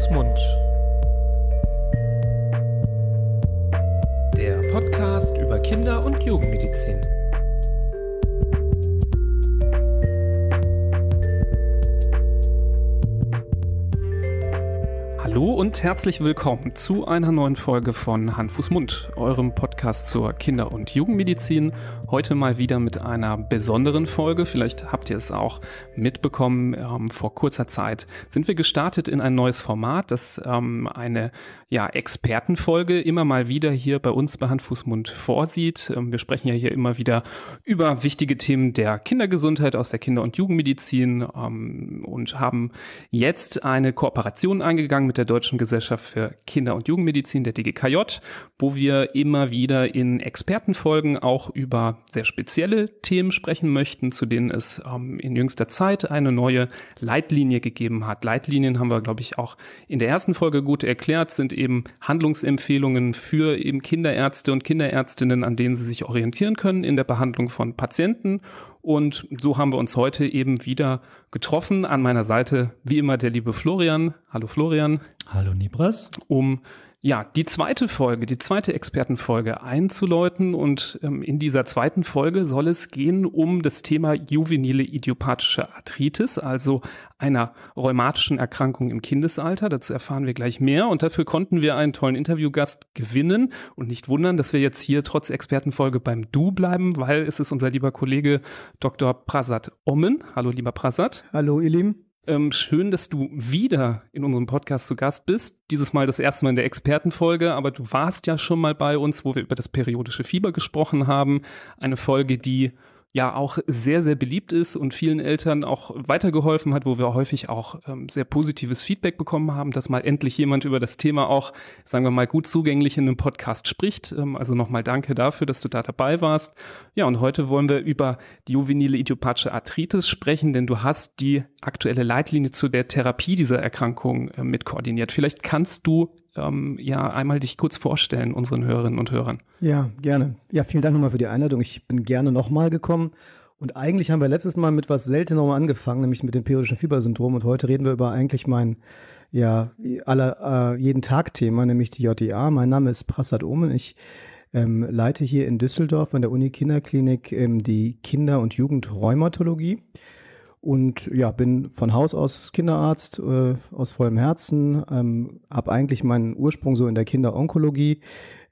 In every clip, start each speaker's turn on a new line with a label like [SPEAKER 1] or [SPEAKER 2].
[SPEAKER 1] Fuß, Mund. Der Podcast über Kinder- und Jugendmedizin. Hallo und herzlich willkommen zu einer neuen Folge von Hand, Fuß, Mund, eurem Podcast zur Kinder- und Jugendmedizin. Heute mal wieder mit einer besonderen Folge. Vielleicht habt ihr es auch mitbekommen. Ähm, vor kurzer Zeit sind wir gestartet in ein neues Format, das ähm, eine ja, Expertenfolge immer mal wieder hier bei uns bei Hand, Fuß, Mund vorsieht. Ähm, wir sprechen ja hier immer wieder über wichtige Themen der Kindergesundheit aus der Kinder- und Jugendmedizin ähm, und haben jetzt eine Kooperation eingegangen mit der Deutschen Gesellschaft für Kinder- und Jugendmedizin, der DGKJ, wo wir immer wieder in Expertenfolgen auch über sehr spezielle Themen sprechen möchten, zu denen es ähm, in jüngster Zeit eine neue Leitlinie gegeben hat. Leitlinien haben wir, glaube ich, auch in der ersten Folge gut erklärt, sind eben Handlungsempfehlungen für eben Kinderärzte und Kinderärztinnen, an denen sie sich orientieren können in der Behandlung von Patienten. Und so haben wir uns heute eben wieder getroffen. An meiner Seite, wie immer, der liebe Florian. Hallo Florian.
[SPEAKER 2] Hallo Nibras.
[SPEAKER 1] Um ja, die zweite Folge, die zweite Expertenfolge einzuläuten. Und ähm, in dieser zweiten Folge soll es gehen um das Thema juvenile idiopathische Arthritis, also einer rheumatischen Erkrankung im Kindesalter. Dazu erfahren wir gleich mehr. Und dafür konnten wir einen tollen Interviewgast gewinnen. Und nicht wundern, dass wir jetzt hier trotz Expertenfolge beim Du bleiben, weil es ist unser lieber Kollege Dr. Prasad Ommen. Hallo, lieber Prasad.
[SPEAKER 3] Hallo, ihr Lieben.
[SPEAKER 1] Ähm, schön, dass du wieder in unserem Podcast zu Gast bist. Dieses Mal das erste Mal in der Expertenfolge, aber du warst ja schon mal bei uns, wo wir über das periodische Fieber gesprochen haben. Eine Folge, die ja auch sehr, sehr beliebt ist und vielen Eltern auch weitergeholfen hat, wo wir häufig auch ähm, sehr positives Feedback bekommen haben, dass mal endlich jemand über das Thema auch, sagen wir mal, gut zugänglich in einem Podcast spricht. Ähm, also nochmal danke dafür, dass du da dabei warst. Ja, und heute wollen wir über die juvenile idiopathische Arthritis sprechen, denn du hast die aktuelle Leitlinie zu der Therapie dieser Erkrankung äh, mit koordiniert. Vielleicht kannst du ähm, ja einmal dich kurz vorstellen, unseren Hörerinnen und Hörern.
[SPEAKER 3] Ja, gerne. Ja, vielen Dank nochmal für die Einladung. Ich bin gerne nochmal gekommen. Und eigentlich haben wir letztes Mal mit was Seltenerem angefangen, nämlich mit dem periodischen Fiebersyndrom. Und heute reden wir über eigentlich mein, ja, aller, äh, jeden Tag Thema, nämlich die JDA. Mein Name ist Prasad Omen. Ich ähm, leite hier in Düsseldorf an der Uni Kinderklinik ähm, die Kinder- und Jugendrheumatologie und ja, bin von Haus aus Kinderarzt äh, aus vollem Herzen, ähm, habe eigentlich meinen Ursprung so in der Kinderonkologie.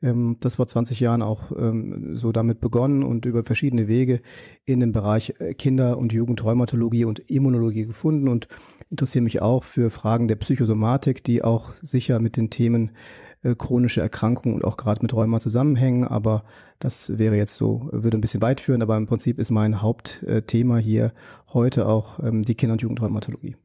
[SPEAKER 3] Ähm, das vor 20 Jahren auch ähm, so damit begonnen und über verschiedene Wege in dem Bereich äh, Kinder- und Jugendrheumatologie und Immunologie gefunden und interessiere mich auch für Fragen der Psychosomatik, die auch sicher mit den Themen äh, chronische Erkrankungen und auch gerade mit Rheuma zusammenhängen, aber das wäre jetzt so, würde ein bisschen weit führen, aber im Prinzip ist mein Hauptthema hier heute auch ähm, die Kinder- und Jugendrheumatologie.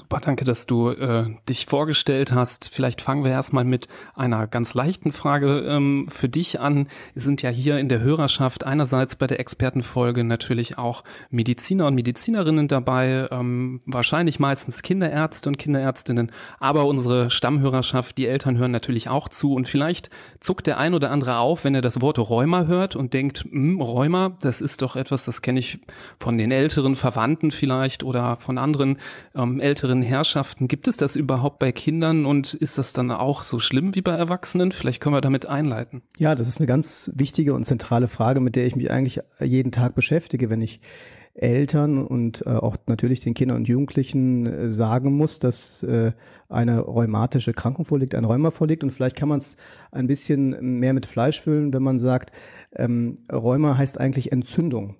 [SPEAKER 1] Super, danke, dass du äh, dich vorgestellt hast. Vielleicht fangen wir erstmal mit einer ganz leichten Frage ähm, für dich an. Es sind ja hier in der Hörerschaft einerseits bei der Expertenfolge natürlich auch Mediziner und Medizinerinnen dabei, ähm, wahrscheinlich meistens Kinderärzte und Kinderärztinnen, aber unsere Stammhörerschaft, die Eltern hören natürlich auch zu und vielleicht zuckt der ein oder andere auf, wenn er das Wort Rheuma hört und denkt, hm, Rheuma, das ist doch etwas, das kenne ich von den älteren Verwandten vielleicht oder von anderen ähm, älteren Herrschaften. Gibt es das überhaupt bei Kindern und ist das dann auch so schlimm wie bei Erwachsenen? Vielleicht können wir damit einleiten.
[SPEAKER 3] Ja, das ist eine ganz wichtige und zentrale Frage, mit der ich mich eigentlich jeden Tag beschäftige, wenn ich Eltern und äh, auch natürlich den Kindern und Jugendlichen äh, sagen muss, dass äh, eine rheumatische Krankung vorliegt, ein Rheuma vorliegt. Und vielleicht kann man es ein bisschen mehr mit Fleisch füllen, wenn man sagt, ähm, Rheuma heißt eigentlich Entzündung.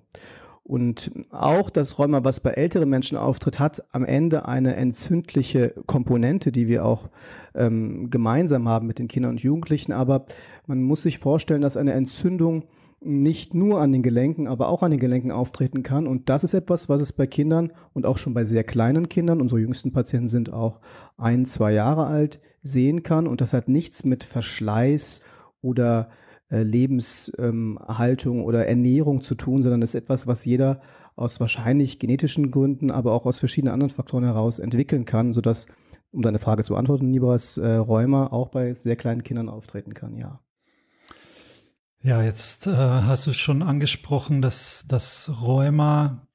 [SPEAKER 3] Und auch das Rheuma, was bei älteren Menschen auftritt, hat am Ende eine entzündliche Komponente, die wir auch ähm, gemeinsam haben mit den Kindern und Jugendlichen. Aber man muss sich vorstellen, dass eine Entzündung nicht nur an den Gelenken, aber auch an den Gelenken auftreten kann. Und das ist etwas, was es bei Kindern und auch schon bei sehr kleinen Kindern, unsere jüngsten Patienten sind auch ein, zwei Jahre alt, sehen kann. Und das hat nichts mit Verschleiß oder Lebenshaltung ähm, oder Ernährung zu tun, sondern ist etwas, was jeder aus wahrscheinlich genetischen Gründen, aber auch aus verschiedenen anderen Faktoren heraus entwickeln kann, sodass, um deine Frage zu beantworten, Nibras, äh, Rheuma auch bei sehr kleinen Kindern auftreten kann, ja.
[SPEAKER 2] Ja, jetzt äh, hast du schon angesprochen, dass das Rheuma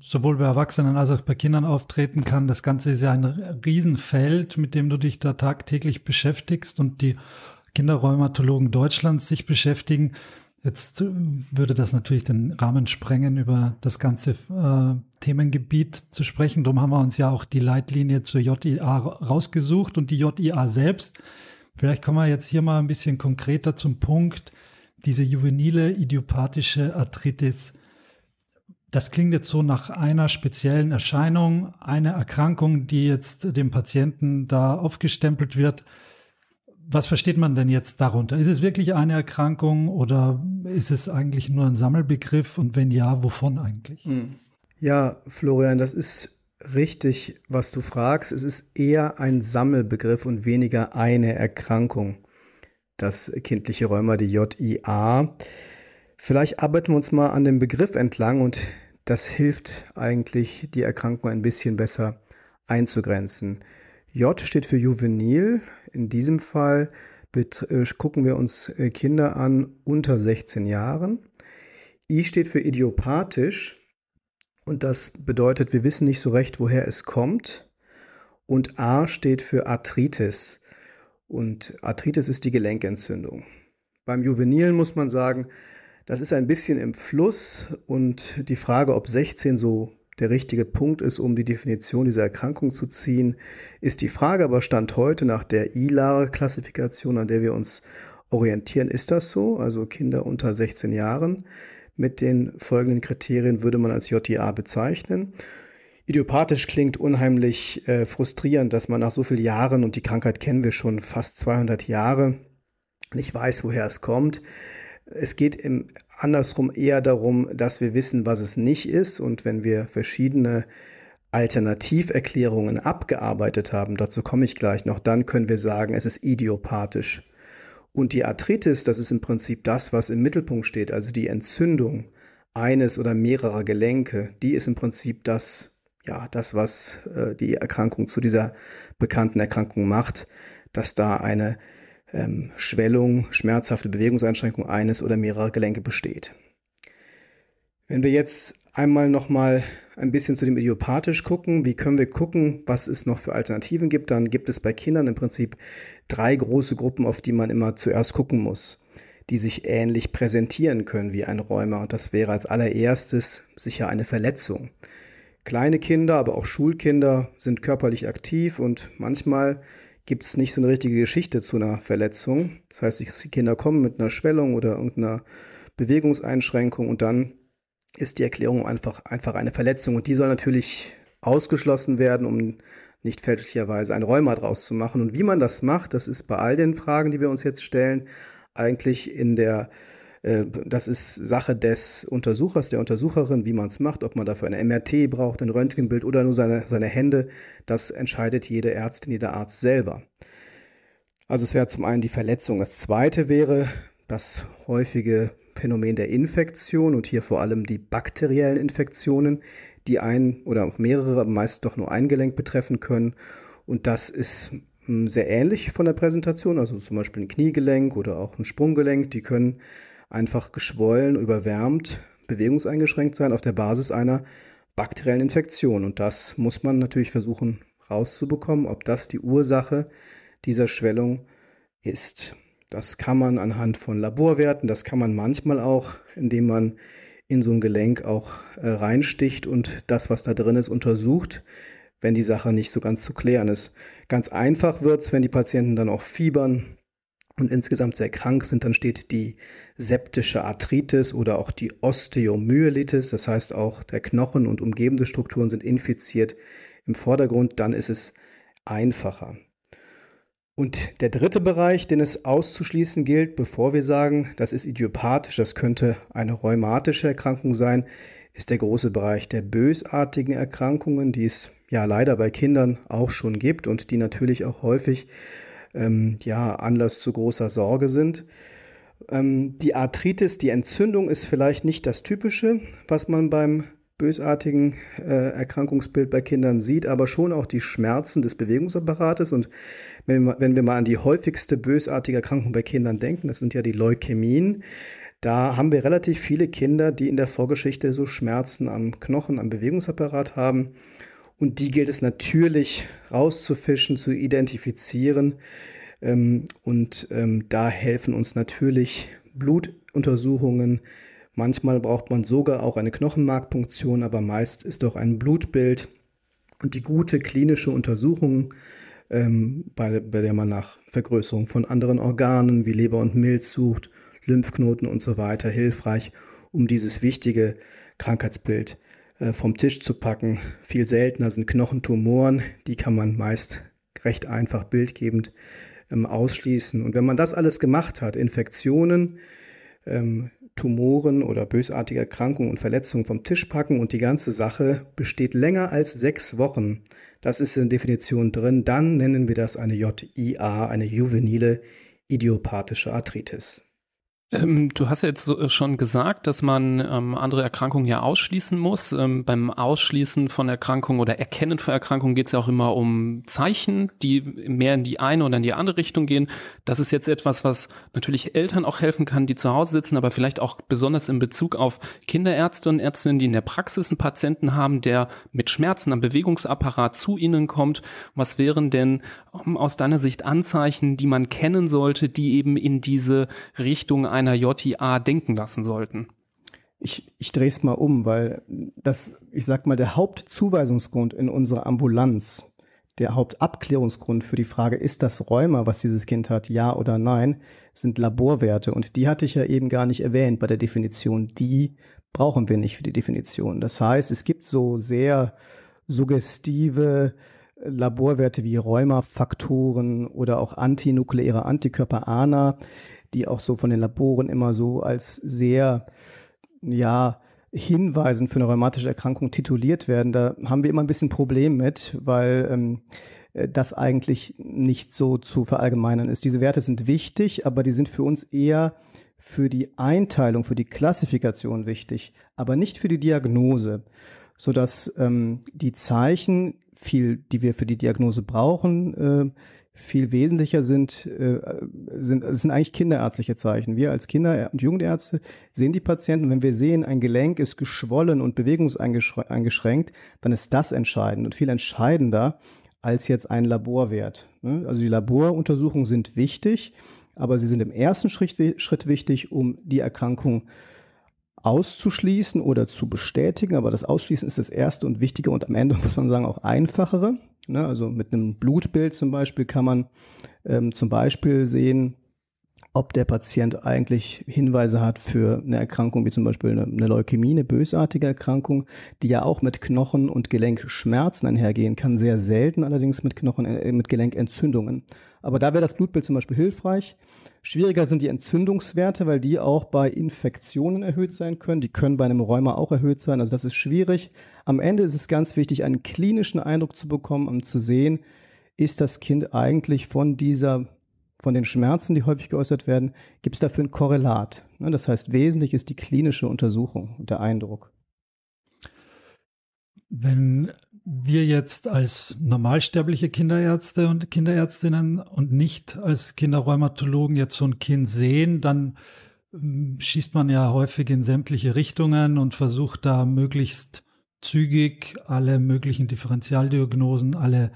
[SPEAKER 2] sowohl bei Erwachsenen als auch bei Kindern auftreten kann. Das Ganze ist ja ein Riesenfeld, mit dem du dich da tagtäglich beschäftigst und die Kinderrheumatologen Deutschlands sich beschäftigen. Jetzt äh, würde das natürlich den Rahmen sprengen, über das ganze äh, Themengebiet zu sprechen. Darum haben wir uns ja auch die Leitlinie zur JIA rausgesucht und die JIA selbst. Vielleicht kommen wir jetzt hier mal ein bisschen konkreter zum Punkt. Diese juvenile idiopathische Arthritis. Das klingt jetzt so nach einer speziellen Erscheinung, eine Erkrankung, die jetzt dem Patienten da aufgestempelt wird was versteht man denn jetzt darunter? Ist es wirklich eine Erkrankung oder ist es eigentlich nur ein Sammelbegriff und wenn ja, wovon eigentlich? Hm.
[SPEAKER 3] Ja, Florian, das ist richtig, was du fragst. Es ist eher ein Sammelbegriff und weniger eine Erkrankung. Das kindliche Rheuma, die JIA. Vielleicht arbeiten wir uns mal an dem Begriff entlang und das hilft eigentlich, die Erkrankung ein bisschen besser einzugrenzen. J steht für juvenil. In diesem Fall äh, gucken wir uns äh, Kinder an unter 16 Jahren. I steht für idiopathisch und das bedeutet, wir wissen nicht so recht, woher es kommt. Und A steht für Arthritis und Arthritis ist die Gelenkentzündung. Beim Juvenilen muss man sagen, das ist ein bisschen im Fluss und die Frage, ob 16 so der richtige Punkt ist, um die Definition dieser Erkrankung zu ziehen, ist die Frage, aber Stand heute nach der ILAR-Klassifikation, an der wir uns orientieren, ist das so? Also Kinder unter 16 Jahren mit den folgenden Kriterien würde man als JTA bezeichnen. Idiopathisch klingt unheimlich äh, frustrierend, dass man nach so vielen Jahren, und die Krankheit kennen wir schon fast 200 Jahre, nicht weiß, woher es kommt. Es geht im andersrum eher darum, dass wir wissen, was es nicht ist. Und wenn wir verschiedene Alternativerklärungen abgearbeitet haben, dazu komme ich gleich noch, dann können wir sagen, es ist idiopathisch. Und die Arthritis, das ist im Prinzip das, was im Mittelpunkt steht, also die Entzündung eines oder mehrerer Gelenke, die ist im Prinzip das, ja, das, was äh, die Erkrankung zu dieser bekannten Erkrankung macht, dass da eine ähm, Schwellung, schmerzhafte Bewegungseinschränkung eines oder mehrerer Gelenke besteht. Wenn wir jetzt einmal nochmal ein bisschen zu dem idiopathisch gucken, wie können wir gucken, was es noch für Alternativen gibt, dann gibt es bei Kindern im Prinzip drei große Gruppen, auf die man immer zuerst gucken muss, die sich ähnlich präsentieren können wie ein Rheuma. Und das wäre als allererstes sicher eine Verletzung. Kleine Kinder, aber auch Schulkinder sind körperlich aktiv und manchmal gibt es nicht so eine richtige Geschichte zu einer Verletzung. Das heißt, die Kinder kommen mit einer Schwellung oder irgendeiner Bewegungseinschränkung und dann ist die Erklärung einfach, einfach eine Verletzung. Und die soll natürlich ausgeschlossen werden, um nicht fälschlicherweise ein Rheuma draus zu machen. Und wie man das macht, das ist bei all den Fragen, die wir uns jetzt stellen, eigentlich in der das ist Sache des Untersuchers, der Untersucherin, wie man es macht, ob man dafür eine MRT braucht, ein Röntgenbild oder nur seine, seine Hände. Das entscheidet jede Ärztin, jeder Arzt selber. Also es wäre zum einen die Verletzung. Das zweite wäre das häufige Phänomen der Infektion und hier vor allem die bakteriellen Infektionen, die ein oder mehrere, meist doch nur ein Gelenk betreffen können. Und das ist hm, sehr ähnlich von der Präsentation, also zum Beispiel ein Kniegelenk oder auch ein Sprunggelenk, die können einfach geschwollen, überwärmt, bewegungseingeschränkt sein auf der Basis einer bakteriellen Infektion. Und das muss man natürlich versuchen rauszubekommen, ob das die Ursache dieser Schwellung ist. Das kann man anhand von Laborwerten, das kann man manchmal auch, indem man in so ein Gelenk auch äh, reinsticht und das, was da drin ist, untersucht, wenn die Sache nicht so ganz zu klären ist. Ganz einfach wird es, wenn die Patienten dann auch fiebern, und insgesamt sehr krank sind, dann steht die septische Arthritis oder auch die Osteomyelitis, das heißt auch der Knochen und umgebende Strukturen sind infiziert im Vordergrund, dann ist es einfacher. Und der dritte Bereich, den es auszuschließen gilt, bevor wir sagen, das ist idiopathisch, das könnte eine rheumatische Erkrankung sein, ist der große Bereich der bösartigen Erkrankungen, die es ja leider bei Kindern auch schon gibt und die natürlich auch häufig ähm, ja, Anlass zu großer Sorge sind. Ähm, die Arthritis, die Entzündung ist vielleicht nicht das Typische, was man beim bösartigen äh, Erkrankungsbild bei Kindern sieht, aber schon auch die Schmerzen des Bewegungsapparates. Und wenn wir, wenn wir mal an die häufigste bösartige Erkrankung bei Kindern denken, das sind ja die Leukämien, Da haben wir relativ viele Kinder, die in der Vorgeschichte so Schmerzen am Knochen, am Bewegungsapparat haben. Und die gilt es natürlich rauszufischen, zu identifizieren. Ähm, und ähm, da helfen uns natürlich Blutuntersuchungen. Manchmal braucht man sogar auch eine Knochenmarkpunktion, aber meist ist auch ein Blutbild und die gute klinische Untersuchung, ähm, bei, bei der man nach Vergrößerung von anderen Organen wie Leber und Milz sucht, Lymphknoten und so weiter, hilfreich, um dieses wichtige Krankheitsbild äh, vom Tisch zu packen. Viel seltener sind Knochentumoren, die kann man meist recht einfach bildgebend ähm, ausschließen. Und wenn man das alles gemacht hat, Infektionen, ähm, Tumoren oder bösartige Erkrankungen und Verletzungen vom Tisch packen und die ganze Sache besteht länger als sechs Wochen, das ist in der Definition drin, dann nennen wir das eine JIA, eine juvenile idiopathische Arthritis.
[SPEAKER 1] Ähm, du hast ja jetzt äh, schon gesagt, dass man ähm, andere Erkrankungen ja ausschließen muss. Ähm, beim Ausschließen von Erkrankungen oder Erkennen von Erkrankungen geht es ja auch immer um Zeichen, die mehr in die eine oder in die andere Richtung gehen. Das ist jetzt etwas, was natürlich Eltern auch helfen kann, die zu Hause sitzen, aber vielleicht auch besonders in Bezug auf Kinderärzte und Ärztinnen, die in der Praxis einen Patienten haben, der mit Schmerzen am Bewegungsapparat zu ihnen kommt. Was wären denn um, aus deiner Sicht Anzeichen, die man kennen sollte, die eben in diese Richtung einer JIA denken lassen sollten.
[SPEAKER 3] Ich, ich drehe es mal um, weil das, ich sag mal, der Hauptzuweisungsgrund in unserer Ambulanz, der Hauptabklärungsgrund für die Frage, ist das Rheuma, was dieses Kind hat, ja oder nein, sind Laborwerte. Und die hatte ich ja eben gar nicht erwähnt bei der Definition. Die brauchen wir nicht für die Definition. Das heißt, es gibt so sehr suggestive Laborwerte wie Rheumafaktoren oder auch antinukleäre Antikörper ANA, die auch so von den Laboren immer so als sehr, ja, Hinweisen für eine rheumatische Erkrankung tituliert werden. Da haben wir immer ein bisschen Problem mit, weil ähm, äh, das eigentlich nicht so zu verallgemeinern ist. Diese Werte sind wichtig, aber die sind für uns eher für die Einteilung, für die Klassifikation wichtig, aber nicht für die Diagnose, sodass ähm, die Zeichen, viel, die wir für die Diagnose brauchen, äh, viel wesentlicher sind, äh, sind, sind eigentlich kinderärztliche Zeichen. Wir als Kinder- und Jugendärzte sehen die Patienten. Wenn wir sehen, ein Gelenk ist geschwollen und bewegungseingeschränkt, dann ist das entscheidend und viel entscheidender als jetzt ein Laborwert. Ne? Also die Laboruntersuchungen sind wichtig, aber sie sind im ersten Schritt, Schritt wichtig, um die Erkrankung auszuschließen oder zu bestätigen. Aber das Ausschließen ist das erste und wichtige und am Ende muss man sagen auch einfachere. Ne? Also mit einem Blutbild zum Beispiel kann man ähm, zum Beispiel sehen, ob der Patient eigentlich Hinweise hat für eine Erkrankung wie zum Beispiel eine, eine Leukämie, eine bösartige Erkrankung, die ja auch mit Knochen- und Gelenkschmerzen einhergehen kann, sehr selten allerdings mit Knochen, äh, mit Gelenkentzündungen. Aber da wäre das Blutbild zum Beispiel hilfreich. Schwieriger sind die Entzündungswerte, weil die auch bei Infektionen erhöht sein können. Die können bei einem Rheuma auch erhöht sein. Also das ist schwierig. Am Ende ist es ganz wichtig, einen klinischen Eindruck zu bekommen, um zu sehen, ist das Kind eigentlich von dieser, von den Schmerzen, die häufig geäußert werden, gibt es dafür ein Korrelat. Ne, das heißt, wesentlich ist die klinische Untersuchung und der Eindruck.
[SPEAKER 2] Wenn wir jetzt als normalsterbliche Kinderärzte und Kinderärztinnen und nicht als Kinderrheumatologen jetzt so ein Kind sehen, dann ähm, schießt man ja häufig in sämtliche Richtungen und versucht da möglichst zügig alle möglichen Differentialdiagnosen, alle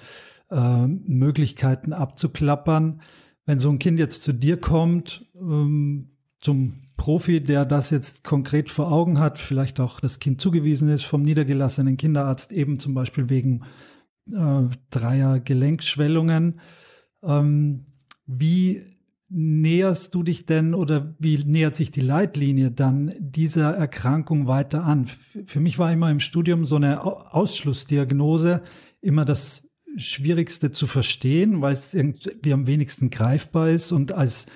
[SPEAKER 2] äh, Möglichkeiten abzuklappern. Wenn so ein Kind jetzt zu dir kommt, ähm, zum Profi, der das jetzt konkret vor Augen hat, vielleicht auch das Kind zugewiesen ist vom niedergelassenen Kinderarzt, eben zum Beispiel wegen äh, dreier Gelenkschwellungen. Ähm, wie näherst du dich denn oder wie nähert sich die Leitlinie dann dieser Erkrankung weiter an? Für mich war immer im Studium so eine Ausschlussdiagnose immer das Schwierigste zu verstehen, weil es irgendwie am wenigsten greifbar ist und als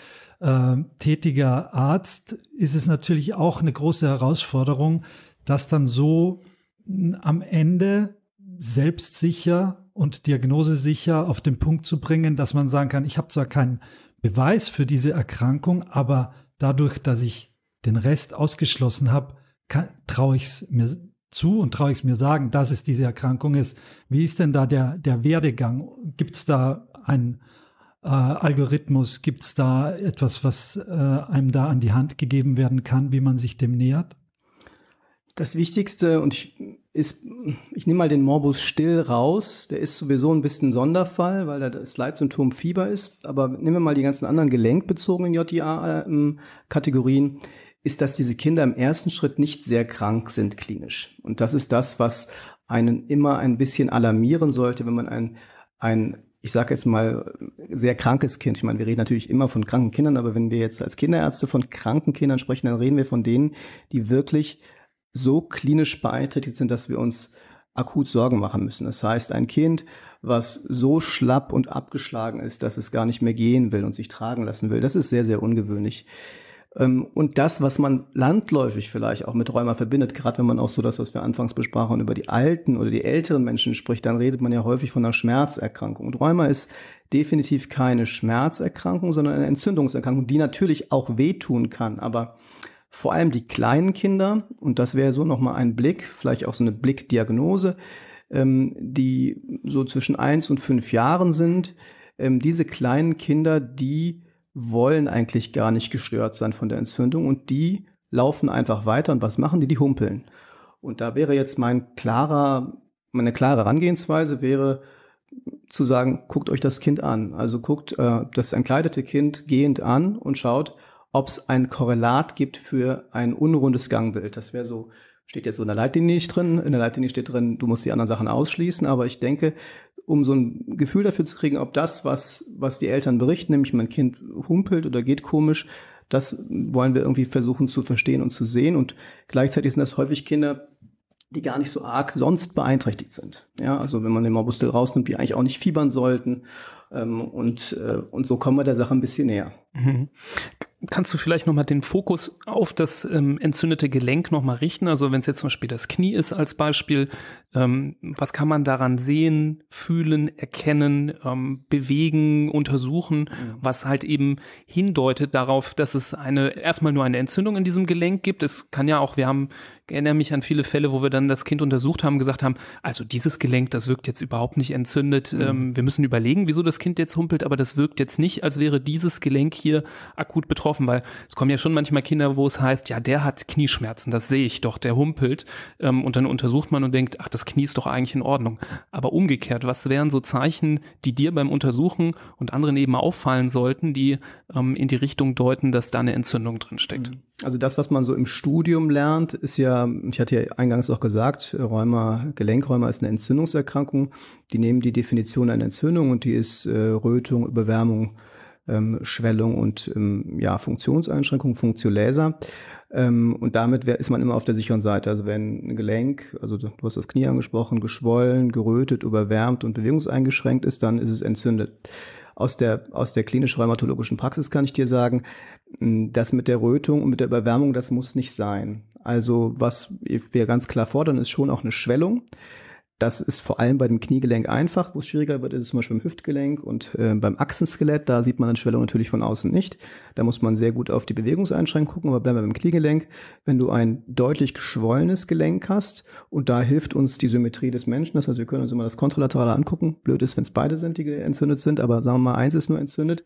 [SPEAKER 2] äh, tätiger Arzt ist es natürlich auch eine große Herausforderung, das dann so am Ende selbstsicher und diagnosesicher auf den Punkt zu bringen, dass man sagen kann, ich habe zwar keinen Beweis für diese Erkrankung, aber dadurch, dass ich den Rest ausgeschlossen habe, traue ich es mir zu und traue ich es mir sagen, dass es diese Erkrankung ist. Wie ist denn da der, der Werdegang? Gibt es da ein, äh, Algorithmus? Gibt es da etwas, was äh, einem da an die Hand gegeben werden kann, wie man sich dem nähert?
[SPEAKER 3] Das Wichtigste, und ich, ist, ich nehme mal den Morbus Still raus, der ist sowieso ein bisschen ein Sonderfall, weil da das Leitsymptom Fieber ist, aber nehmen wir mal die ganzen anderen gelenkbezogenen JIA-Kategorien, ist, dass diese Kinder im ersten Schritt nicht sehr krank sind klinisch. Und das ist das, was einen immer ein bisschen alarmieren sollte, wenn man ein, ein ich sage jetzt mal, sehr krankes Kind. Ich meine, wir reden natürlich immer von kranken Kindern, aber wenn wir jetzt als Kinderärzte von kranken Kindern sprechen, dann reden wir von denen, die wirklich so klinisch beeinträchtigt sind, dass wir uns akut Sorgen machen müssen. Das heißt, ein Kind, was so schlapp und abgeschlagen ist, dass es gar nicht mehr gehen will und sich tragen lassen will, das ist sehr, sehr ungewöhnlich. Ähm, und das, was man landläufig vielleicht auch mit Rheuma verbindet, gerade wenn man auch so das, was wir anfangs besprachen, über die alten oder die älteren Menschen spricht, dann redet man ja häufig von einer Schmerzerkrankung. Und Rheuma ist definitiv keine Schmerzerkrankung, sondern eine Entzündungserkrankung, die natürlich auch wehtun kann. Aber vor allem die kleinen Kinder, und das wäre so nochmal ein Blick, vielleicht auch so eine Blickdiagnose, ähm, die so zwischen eins und fünf Jahren sind, ähm, diese kleinen Kinder, die wollen eigentlich gar nicht gestört sein von der Entzündung und die laufen einfach weiter und was machen die? Die humpeln. Und da wäre jetzt mein klarer, meine klare Herangehensweise wäre zu sagen, guckt euch das Kind an. Also guckt äh, das entkleidete Kind gehend an und schaut, ob es ein Korrelat gibt für ein unrundes Gangbild. Das wäre so, steht jetzt so in der Leitlinie nicht drin. In der Leitlinie steht drin, du musst die anderen Sachen ausschließen, aber ich denke, um so ein Gefühl dafür zu kriegen, ob das, was, was die Eltern berichten, nämlich mein Kind humpelt oder geht komisch, das wollen wir irgendwie versuchen zu verstehen und zu sehen. Und gleichzeitig sind das häufig Kinder, die gar nicht so arg sonst beeinträchtigt sind. Ja, also wenn man den Morbustel rausnimmt, die eigentlich auch nicht fiebern sollten. Ähm, und, äh, und so kommen wir der Sache ein bisschen näher. Mhm.
[SPEAKER 1] Kannst du vielleicht nochmal den Fokus auf das ähm, entzündete Gelenk nochmal richten? Also wenn es jetzt zum Beispiel das Knie ist als Beispiel, ähm, was kann man daran sehen, fühlen, erkennen, ähm, bewegen, untersuchen, mhm. was halt eben hindeutet darauf, dass es eine erstmal nur eine Entzündung in diesem Gelenk gibt. Es kann ja auch, wir haben erinnere mich an viele Fälle, wo wir dann das Kind untersucht haben, gesagt haben, also dieses Gelenk, das wirkt jetzt überhaupt nicht entzündet. Mhm. Ähm, wir müssen überlegen, wieso das Kind jetzt humpelt, aber das wirkt jetzt nicht, als wäre dieses Gelenk hier akut betroffen, weil es kommen ja schon manchmal Kinder, wo es heißt, ja, der hat Knieschmerzen, das sehe ich doch, der humpelt. Ähm, und dann untersucht man und denkt, ach, das Knie ist doch eigentlich in Ordnung. Aber umgekehrt, was wären so Zeichen, die dir beim Untersuchen und anderen eben auffallen sollten, die ähm, in die Richtung deuten, dass da eine Entzündung drin steckt? Mhm.
[SPEAKER 3] Also das, was man so im Studium lernt, ist ja, ich hatte ja eingangs auch gesagt, Rheuma, Gelenkräumer ist eine Entzündungserkrankung. Die nehmen die Definition einer Entzündung und die ist äh, Rötung, Überwärmung, ähm, Schwellung und ähm, ja, Funktionseinschränkung, Funktionläser. Ähm, und damit wär, ist man immer auf der sicheren Seite. Also wenn ein Gelenk, also du hast das Knie angesprochen, geschwollen, gerötet, überwärmt und bewegungseingeschränkt ist, dann ist es entzündet. Aus der, aus der klinisch-rheumatologischen Praxis kann ich dir sagen, das mit der Rötung und mit der Überwärmung, das muss nicht sein. Also was wir ganz klar fordern, ist schon auch eine Schwellung. Das ist vor allem bei dem Kniegelenk einfach. Wo es schwieriger wird, ist es zum Beispiel beim Hüftgelenk und äh, beim Achsenskelett. Da sieht man eine Schwellung natürlich von außen nicht. Da muss man sehr gut auf die Bewegungseinschränkung gucken. Aber bleiben wir beim Kniegelenk. Wenn du ein deutlich geschwollenes Gelenk hast und da hilft uns die Symmetrie des Menschen. Das heißt, wir können uns immer das Kontralaterale angucken. Blöd ist, wenn es beide sind, die entzündet sind. Aber sagen wir mal, eins ist nur entzündet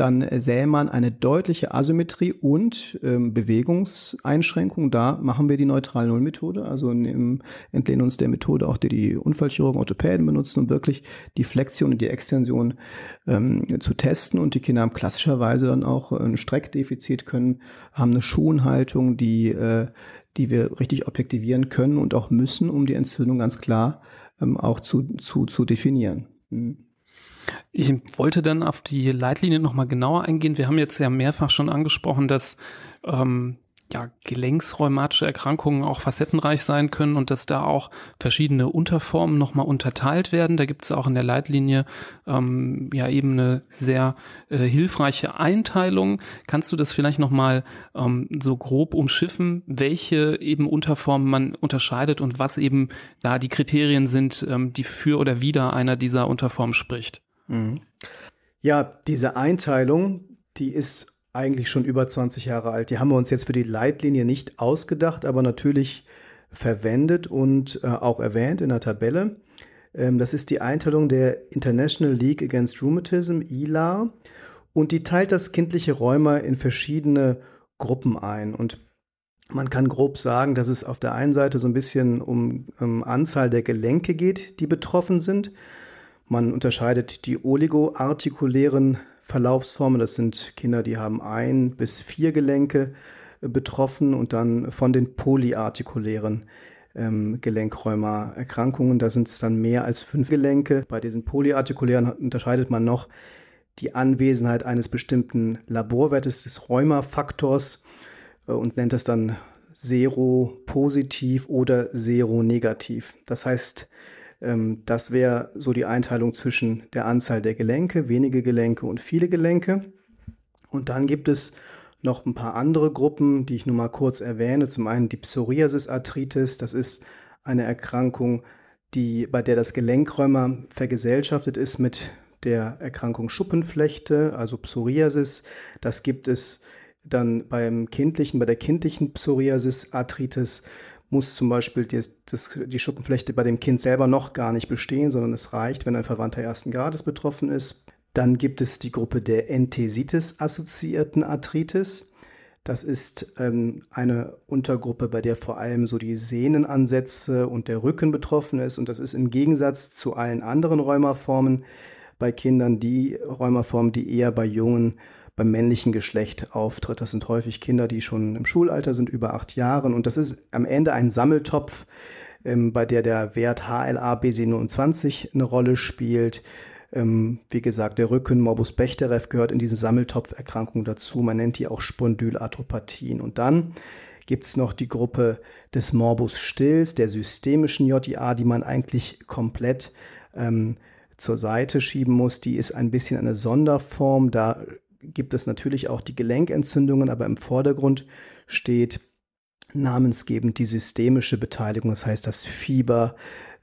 [SPEAKER 3] dann sähe man eine deutliche Asymmetrie und ähm, Bewegungseinschränkung. Da machen wir die Neutral-Null-Methode, also nehmen, entlehnen uns der Methode auch, die die Unfallchirurgen, Orthopäden benutzen, um wirklich die Flexion und die Extension ähm, zu testen. Und die Kinder haben klassischerweise dann auch ein Streckdefizit, können, haben eine Schuhenhaltung, die, äh, die wir richtig objektivieren können und auch müssen, um die Entzündung ganz klar ähm, auch zu, zu, zu definieren. Hm.
[SPEAKER 1] Ich wollte dann auf die Leitlinie nochmal genauer eingehen. Wir haben jetzt ja mehrfach schon angesprochen, dass ähm, ja, gelenksrheumatische Erkrankungen auch facettenreich sein können und dass da auch verschiedene Unterformen nochmal unterteilt werden. Da gibt es auch in der Leitlinie ähm, ja eben eine sehr äh, hilfreiche Einteilung. Kannst du das vielleicht nochmal ähm, so grob umschiffen, welche eben Unterformen man unterscheidet und was eben da die Kriterien sind, ähm, die für oder wider einer dieser Unterformen spricht? Mhm.
[SPEAKER 3] Ja, diese Einteilung, die ist eigentlich schon über 20 Jahre alt. Die haben wir uns jetzt für die Leitlinie nicht ausgedacht, aber natürlich verwendet und äh, auch erwähnt in der Tabelle. Ähm, das ist die Einteilung der International League Against Rheumatism, ILA, und die teilt das kindliche Rheuma in verschiedene Gruppen ein. Und man kann grob sagen, dass es auf der einen Seite so ein bisschen um, um Anzahl der Gelenke geht, die betroffen sind. Man unterscheidet die oligoartikulären Verlaufsformen. Das sind Kinder, die haben ein bis vier Gelenke äh, betroffen und dann von den polyartikulären ähm, Gelenkrheuma-Erkrankungen. Da sind es dann mehr als fünf Gelenke. Bei diesen polyartikulären unterscheidet man noch die Anwesenheit eines bestimmten Laborwertes des Rheumafaktors äh, und nennt das dann seropositiv oder seronegativ. Das heißt, das wäre so die Einteilung zwischen der Anzahl der Gelenke, wenige Gelenke und viele Gelenke. Und dann gibt es noch ein paar andere Gruppen, die ich nur mal kurz erwähne. Zum einen die Psoriasis-Arthritis. Das ist eine Erkrankung, die, bei der das Gelenkrheuma vergesellschaftet ist mit der Erkrankung Schuppenflechte, also Psoriasis. Das gibt es dann beim kindlichen, bei der kindlichen Psoriasis-Arthritis muss zum Beispiel die, das, die Schuppenflechte bei dem Kind selber noch gar nicht bestehen, sondern es reicht, wenn ein Verwandter ersten Grades betroffen ist. Dann gibt es die Gruppe der Enthesitis-assoziierten Arthritis. Das ist ähm, eine Untergruppe, bei der vor allem so die Sehnenansätze und der Rücken betroffen ist. Und das ist im Gegensatz zu allen anderen Rheumaformen bei Kindern die Rheumaform, die eher bei Jungen beim männlichen Geschlecht auftritt. Das sind häufig Kinder, die schon im Schulalter sind, über acht Jahren. Und das ist am Ende ein Sammeltopf, ähm, bei der der Wert HLA B27 eine Rolle spielt. Ähm, wie gesagt, der Rücken, Morbus Bechterew gehört in diese Sammeltopferkrankung dazu. Man nennt die auch Spondylarthropathien. Und dann gibt es noch die Gruppe des Morbus Stills, der systemischen JIA, die man eigentlich komplett ähm, zur Seite schieben muss. Die ist ein bisschen eine Sonderform. Da gibt es natürlich auch die Gelenkentzündungen, aber im Vordergrund steht namensgebend die systemische Beteiligung. Das heißt, das Fieber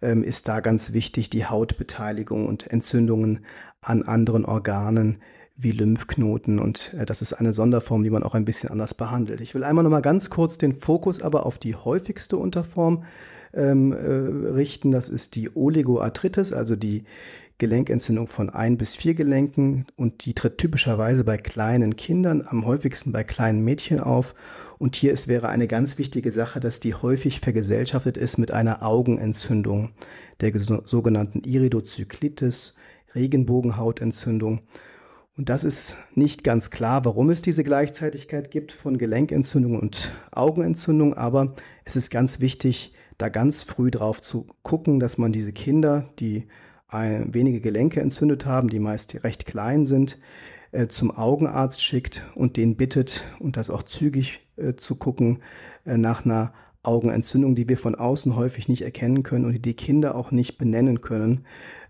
[SPEAKER 3] ähm, ist da ganz wichtig, die Hautbeteiligung und Entzündungen an anderen Organen wie Lymphknoten und äh, das ist eine Sonderform, die man auch ein bisschen anders behandelt. Ich will einmal noch mal ganz kurz den Fokus aber auf die häufigste Unterform ähm, äh, richten. Das ist die Oligoarthritis, also die Gelenkentzündung von ein bis vier Gelenken und die tritt typischerweise bei kleinen Kindern, am häufigsten bei kleinen Mädchen auf. Und hier ist, wäre eine ganz wichtige Sache, dass die häufig vergesellschaftet ist mit einer Augenentzündung, der sogenannten Iridozyklititis, Regenbogenhautentzündung. Und das ist nicht ganz klar, warum es diese Gleichzeitigkeit gibt von Gelenkentzündung und Augenentzündung, aber es ist ganz wichtig, da ganz früh drauf zu gucken, dass man diese Kinder, die wenige Gelenke entzündet haben, die meist recht klein sind, äh, zum Augenarzt schickt und den bittet, und das auch zügig äh, zu gucken, äh, nach einer Augenentzündung, die wir von außen häufig nicht erkennen können und die die Kinder auch nicht benennen können.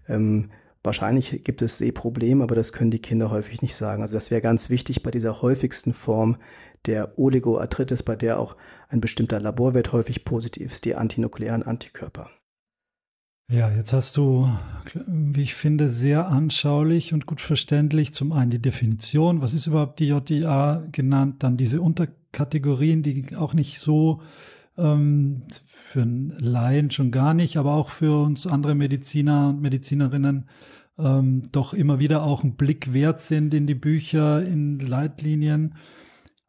[SPEAKER 3] Ähm, wahrscheinlich gibt es Sehprobleme, aber das können die Kinder häufig nicht sagen. Also das wäre ganz wichtig bei dieser häufigsten Form der Oligoarthritis, bei der auch ein bestimmter Laborwert häufig positiv ist, die antinuklearen Antikörper.
[SPEAKER 2] Ja, jetzt hast du, wie ich finde, sehr anschaulich und gut verständlich zum einen die Definition, was ist überhaupt die JDA genannt, dann diese Unterkategorien, die auch nicht so ähm, für einen Laien schon gar nicht, aber auch für uns andere Mediziner und Medizinerinnen ähm, doch immer wieder auch einen Blick wert sind in die Bücher, in Leitlinien.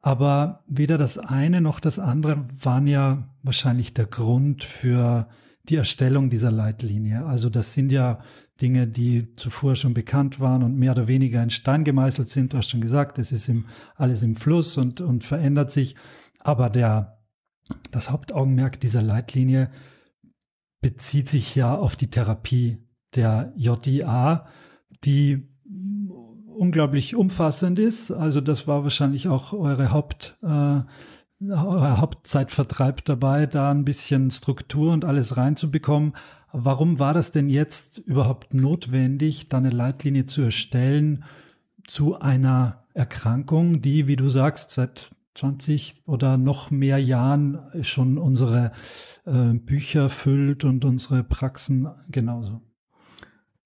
[SPEAKER 2] Aber weder das eine noch das andere waren ja wahrscheinlich der Grund für die Erstellung dieser Leitlinie. Also das sind ja Dinge, die zuvor schon bekannt waren und mehr oder weniger in Stein gemeißelt sind. Du hast schon gesagt, es ist im, alles im Fluss und, und verändert sich. Aber der, das Hauptaugenmerk dieser Leitlinie bezieht sich ja auf die Therapie der JIA, die unglaublich umfassend ist. Also das war wahrscheinlich auch eure Haupt, äh, Hauptzeitvertreib dabei, da ein bisschen Struktur und alles reinzubekommen. Warum war das denn jetzt überhaupt notwendig, da eine Leitlinie zu erstellen zu einer Erkrankung, die, wie du sagst, seit 20 oder noch mehr Jahren schon unsere äh, Bücher füllt und unsere Praxen genauso?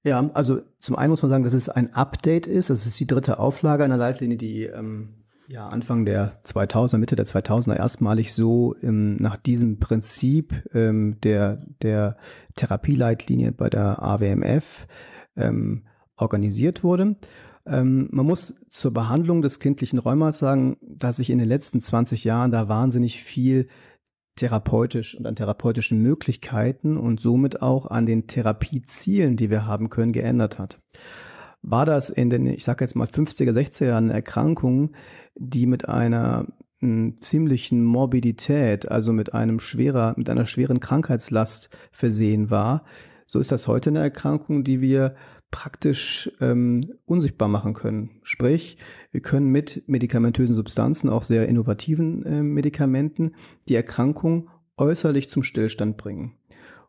[SPEAKER 3] Ja, also zum einen muss man sagen, dass es ein Update ist. Das ist die dritte Auflage einer Leitlinie, die ähm, Ja, Anfang der 2000er, Mitte der 2000er erstmalig so ähm, nach diesem Prinzip ähm, der, der Therapieleitlinie bei der AWMF ähm, organisiert wurde. Ähm, man muss zur Behandlung des kindlichen Rheumas sagen, dass sich in den letzten 20 Jahren da wahnsinnig viel therapeutisch und an therapeutischen Möglichkeiten und somit auch an den Therapiezielen, die wir haben können, geändert hat. War das in den, ich sage jetzt mal 50er, 60er Jahren Erkrankungen, die mit einer hm, ziemlichen Morbidität, also mit einem schwerer, mit einer schweren Krankheitslast versehen war, so ist das heute eine Erkrankung, die wir praktisch ähm, unsichtbar machen können. Sprich, wir können mit medikamentösen Substanzen, auch sehr innovativen äh, Medikamenten, die Erkrankung äußerlich zum Stillstand bringen.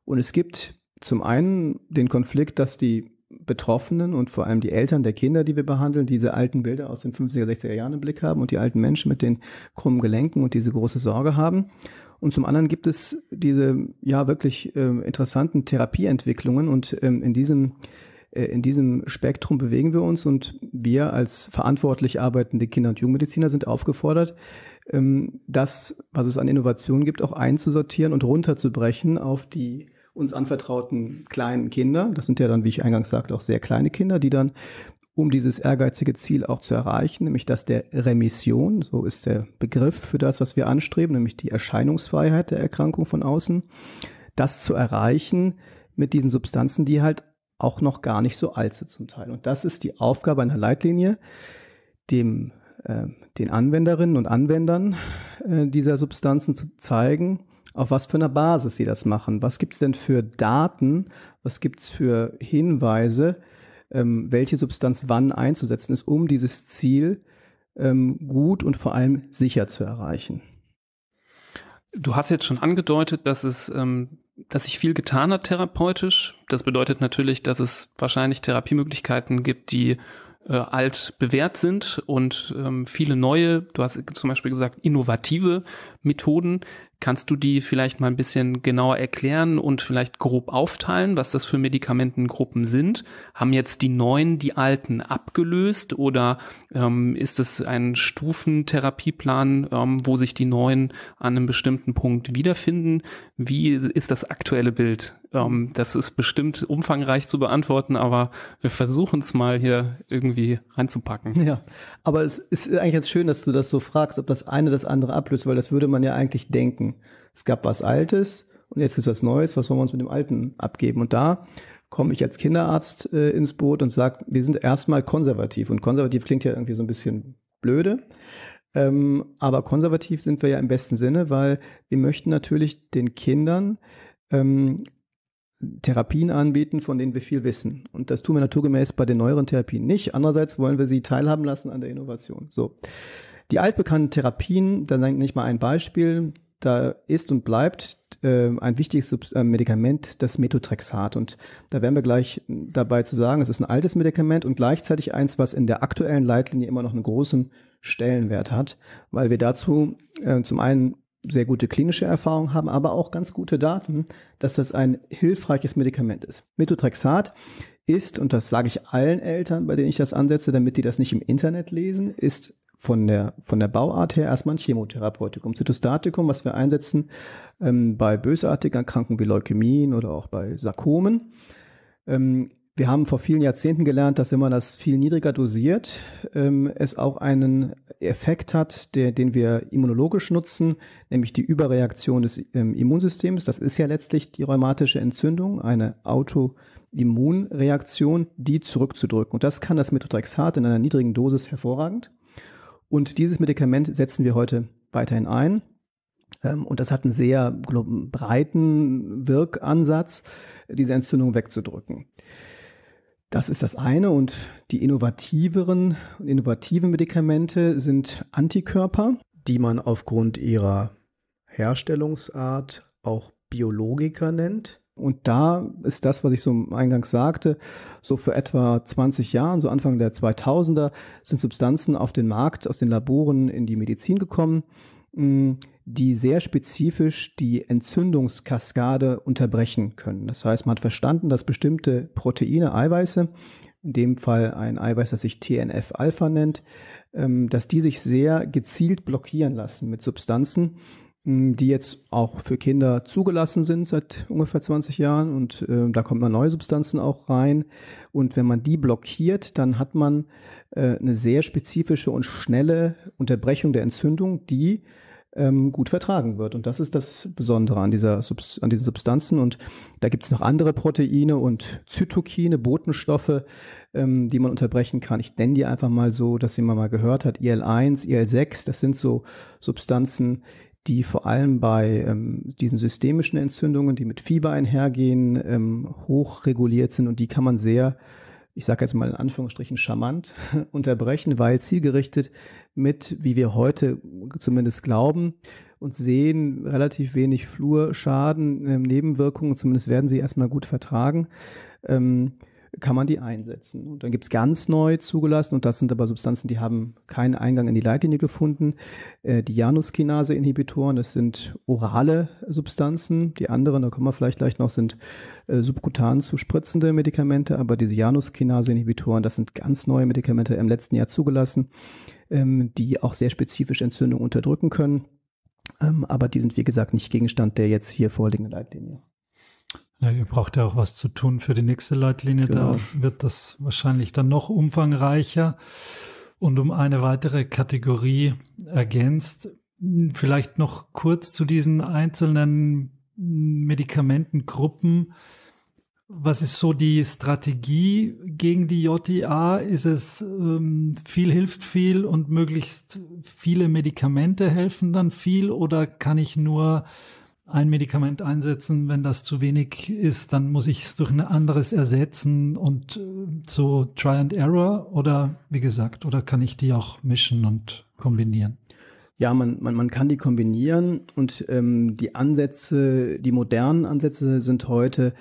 [SPEAKER 3] Und es gibt zum einen den Konflikt, dass die Betroffenen und vor allem die Eltern der Kinder, die wir behandeln, diese alten Bilder aus den 50er, 60er Jahren im Blick haben und die alten Menschen mit den krummen Gelenken und diese große Sorge haben. Und zum anderen gibt es diese ja wirklich äh, interessanten Therapieentwicklungen und ähm, in diesem äh, in diesem Spektrum bewegen wir uns und wir als verantwortlich arbeitende Kinder- und Jugendmediziner sind aufgefordert, ähm, das, was es an Innovationen gibt, auch einzusortieren und runterzubrechen auf die uns anvertrauten kleinen Kinder. Das sind ja dann, wie ich eingangs sagte, auch sehr kleine Kinder, die dann, um dieses ehrgeizige Ziel auch zu erreichen, nämlich das der Remission, so ist der Begriff für das, was wir anstreben, nämlich die Erscheinungsfreiheit der Erkrankung von außen, das zu erreichen mit diesen Substanzen, die halt auch noch gar nicht so alt sind zum Teil. Und das ist die Aufgabe einer Leitlinie, dem, äh, den Anwenderinnen und Anwendern äh, dieser Substanzen zu zeigen, auf was für einer Basis sie das machen. Was gibt es denn für Daten, was gibt es für Hinweise, ähm, welche Substanz wann einzusetzen ist, um dieses Ziel ähm, gut und vor allem sicher zu erreichen.
[SPEAKER 1] Du hast jetzt schon angedeutet, dass es ähm, dass sich viel getan hat therapeutisch. Das bedeutet natürlich, dass es wahrscheinlich Therapiemöglichkeiten gibt, die äh, alt bewährt sind und ähm, viele neue, du hast zum Beispiel gesagt, innovative Methoden. Kannst du die vielleicht mal ein bisschen genauer erklären und vielleicht grob aufteilen, was das für Medikamentengruppen sind? Haben jetzt die neuen die alten abgelöst oder ähm, ist es ein Stufentherapieplan, ähm, wo sich die neuen an einem bestimmten Punkt wiederfinden? Wie ist das aktuelle Bild? Ähm, das ist bestimmt umfangreich zu beantworten, aber wir versuchen es mal hier irgendwie reinzupacken.
[SPEAKER 3] Ja, aber es ist eigentlich jetzt schön, dass du das so fragst, ob das eine das andere ablöst, weil das würde man ja eigentlich denken. Es gab was Altes und jetzt gibt es was Neues, was wollen wir uns mit dem Alten abgeben? Und da komme ich als Kinderarzt äh, ins Boot und sage, wir sind erstmal konservativ. Und konservativ klingt ja irgendwie so ein bisschen blöde. Ähm, aber konservativ sind wir ja im besten Sinne, weil wir möchten natürlich den Kindern ähm, Therapien anbieten, von denen wir viel wissen. Und das tun wir naturgemäß bei den neueren Therapien nicht. Andererseits wollen wir sie teilhaben lassen an der Innovation. So. Die altbekannten Therapien, da nenne ich mal ein Beispiel, da ist und bleibt äh, ein wichtiges äh, Medikament das Methotrexat. Und da werden wir gleich dabei zu sagen, es ist ein altes Medikament und gleichzeitig eins, was in der aktuellen Leitlinie immer noch einen großen Stellenwert hat, weil wir dazu äh, zum einen sehr gute klinische Erfahrung haben, aber auch ganz gute Daten, dass das ein hilfreiches Medikament ist. Methotrexat ist, und das sage ich allen Eltern, bei denen ich das ansetze, damit die das nicht im Internet lesen, ist von der, von der Bauart her erstmal ein Chemotherapeutikum. Zytostatikum, was wir einsetzen ähm, bei bösartigen Erkrankungen wie Leukämien oder auch bei Sarkomen. Ähm, wir haben vor vielen Jahrzehnten gelernt, dass wenn man das viel niedriger dosiert, ähm, es auch einen Effekt hat, der, den wir immunologisch nutzen, nämlich die Überreaktion des ähm, Immunsystems. Das ist ja letztlich die rheumatische Entzündung, eine Autoimmunreaktion, die zurückzudrücken. Und das kann das Methotrexat in einer niedrigen Dosis hervorragend. Und dieses Medikament setzen wir heute weiterhin ein. Ähm, und das hat einen sehr breiten Wirkansatz, diese Entzündung wegzudrücken. Das ist das eine und die innovativeren und innovativen Medikamente sind Antikörper, die man aufgrund ihrer Herstellungsart auch Biologiker nennt. Und da ist das, was ich so eingangs sagte, so für etwa 20 Jahren, so Anfang der 2000er, sind Substanzen auf den Markt aus den Laboren in die Medizin gekommen, hm, die sehr spezifisch die Entzündungskaskade unterbrechen können. Das heißt, man hat verstanden, dass bestimmte Proteine, Eiweiße, in dem Fall ein Eiweiß, das sich TNF-Alpha nennt, ähm, dass die sich sehr gezielt blockieren lassen mit Substanzen, die jetzt auch für Kinder zugelassen sind seit ungefähr 20 Jahren und äh, da kommen neue Substanzen auch rein. Und wenn man die blockiert, dann hat man äh, eine sehr spezifische und schnelle Unterbrechung der Entzündung, die ähm, gut vertragen wird. Und das ist das Besondere an, dieser Subs an diesen Substanzen. Und da gibt es noch andere Proteine und Zytokine, Botenstoffe, ähm, die man unterbrechen kann. Ich nenne die einfach mal so, dass jemand mal gehört hat. IL-1, IL-6, das sind so Substanzen, die vor allem bei ähm, diesen systemischen Entzündungen, die mit Fieber einhergehen, ähm, hoch reguliert sind und die kann man sehr, ich sage jetzt mal in Anführungsstrichen charmant unterbrechen, weil zielgerichtet mit, wie wir heute zumindest glauben und sehen, relativ wenig Flurschaden, äh, Nebenwirkungen, zumindest werden sie erstmal gut vertragen. Ähm, kann man die einsetzen. Und dann gibt es ganz neu zugelassen, und das sind aber Substanzen, die haben keinen Eingang in die Leitlinie gefunden. Äh, die Januskinase-Inhibitoren, das sind orale Substanzen. Die anderen, da kommen wir vielleicht gleich noch, sind äh, subkutan zu spritzende Medikamente, aber diese Januskinase-Inhibitoren, das sind ganz neue Medikamente im letzten Jahr zugelassen, ähm, die auch sehr spezifisch Entzündung unterdrücken können. Ähm, aber die sind, wie gesagt, nicht Gegenstand der jetzt hier vorliegenden Leitlinie.
[SPEAKER 2] Ja, ihr braucht ja auch was zu tun für die nächste Leitlinie. Genau. Da wird das wahrscheinlich dann noch umfangreicher und um eine weitere Kategorie ergänzt. Vielleicht noch kurz zu diesen einzelnen Medikamentengruppen. Was ist so die Strategie gegen die JTA? Ist es ähm, viel hilft viel und möglichst viele Medikamente helfen dann viel oder kann ich nur ein Medikament einsetzen. Wenn das zu wenig ist, dann muss ich es durch ein anderes ersetzen und äh, so Try and Error oder wie gesagt, oder kann ich die auch mischen und kombinieren?
[SPEAKER 3] Ja, man, man, man kann die kombinieren und ähm, die Ansätze, die modernen Ansätze sind heute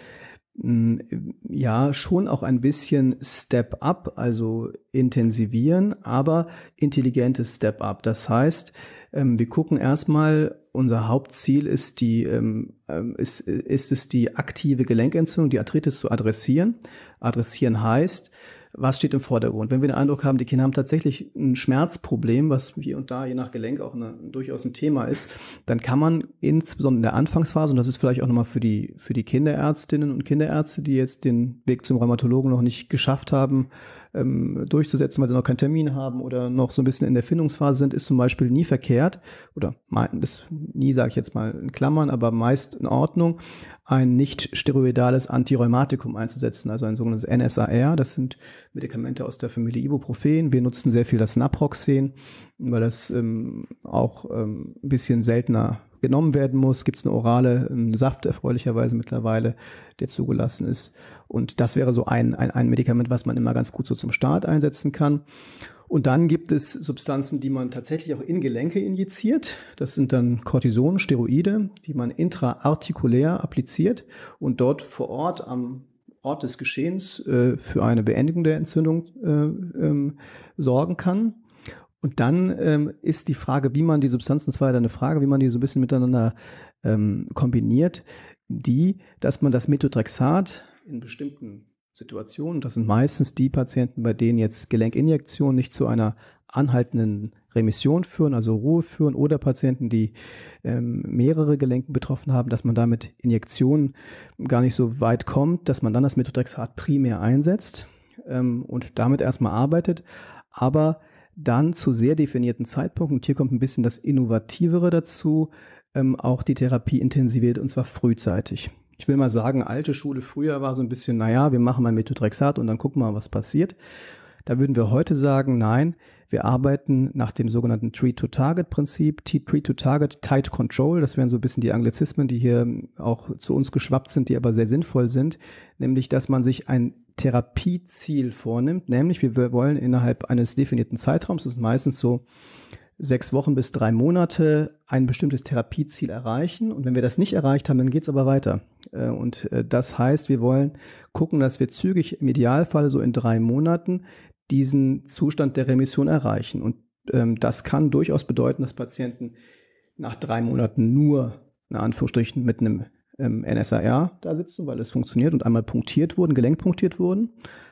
[SPEAKER 3] hm, ja schon auch ein bisschen Step Up, also intensivieren, aber intelligentes Step Up. Das heißt, ähm, wir gucken erstmal, unser Hauptziel ist die, ähm, ähm, ist, ist es die aktive Gelenkentzündung, die Arthritis zu adressieren. Adressieren heißt, was steht im Vordergrund? Wenn wir den Eindruck haben, die Kinder haben tatsächlich ein Schmerzproblem, was hier und da je nach Gelenk auch eine, durchaus ein Thema ist, dann kann man insbesondere in der Anfangsphase, und das ist vielleicht auch nochmal für die, für die Kinderärztinnen und Kinderärzte, die jetzt den Weg zum Rheumatologen noch nicht geschafft haben, ähm, durchzusetzen, weil sie noch keinen Termin haben oder noch so ein bisschen in der Findungsphase sind, ist zum Beispiel nie verkehrt oder das nie sage ich jetzt mal in Klammern, aber meist in Ordnung, ein nicht steroidales Antirheumatikum einzusetzen, also ein sogenanntes NSAR. Das sind Medikamente aus der Familie Ibuprofen. Wir nutzen sehr viel das Naproxen, weil das ähm, auch ähm, ein bisschen seltener genommen werden muss. Gibt es eine orale einen Saft erfreulicherweise mittlerweile, der zugelassen ist. Und das wäre so ein, ein, ein Medikament, was man immer ganz gut so zum Start einsetzen kann. Und dann gibt es Substanzen, die man tatsächlich auch in Gelenke injiziert. Das sind dann Cortison, Steroide, die man intraartikulär appliziert und dort vor Ort am Ort des Geschehens äh, für eine Beendigung der Entzündung äh, ähm, sorgen kann. Und dann ähm, ist die Frage, wie man die Substanzen, zwar eine Frage, wie man die so ein bisschen miteinander ähm, kombiniert, die, dass man das Methotrexat in bestimmten Situationen, das sind meistens die Patienten, bei denen jetzt Gelenkinjektionen nicht zu einer anhaltenden Remission führen, also Ruhe führen, oder Patienten, die ähm, mehrere Gelenken betroffen haben, dass man damit Injektionen gar nicht so weit kommt, dass man dann das Methotrexat primär einsetzt ähm, und damit erstmal arbeitet, aber dann zu sehr definierten Zeitpunkten, und hier kommt ein bisschen das Innovativere dazu, ähm, auch die Therapie intensiviert und zwar frühzeitig. Ich will mal sagen, alte Schule früher war so ein bisschen, naja, wir machen mal Methotrexat und dann gucken wir mal, was passiert. Da würden wir heute sagen, nein, wir arbeiten nach dem sogenannten Treat-to-Target-Prinzip, Treat-to-Target, Tight Control. Das wären so ein bisschen die Anglizismen, die hier auch zu uns geschwappt sind, die aber sehr sinnvoll sind. Nämlich, dass man sich ein Therapieziel vornimmt. Nämlich, wir wollen innerhalb eines definierten Zeitraums, das ist meistens so sechs Wochen bis drei Monate ein bestimmtes Therapieziel erreichen. Und wenn wir das nicht erreicht haben, dann geht es aber weiter. Äh, und äh, das heißt, wir wollen gucken, dass wir zügig im Idealfall so in drei Monaten diesen Zustand der Remission erreichen. Und ähm, das kann durchaus bedeuten, dass Patienten nach drei Monaten nur, in Anführungsstrichen, mit einem ähm, NSAR da sitzen, weil es funktioniert und einmal punktiert wurden, gelenkpunktiert wurden.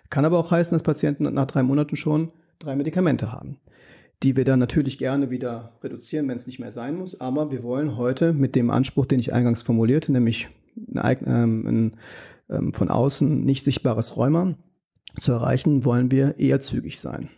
[SPEAKER 3] Kann aber auch heißen, dass Patienten nach drei Monaten schon drei Medikamente haben. die wir dann natürlich gerne wieder reduzieren, wenn es nicht mehr sein muss. Aber wir wollen heute mit dem Anspruch, den ich eingangs formulierte, nämlich ein, ähm, ein ähm, von außen nicht sichtbares Rheuma zu erreichen, wollen wir eher zügig sein.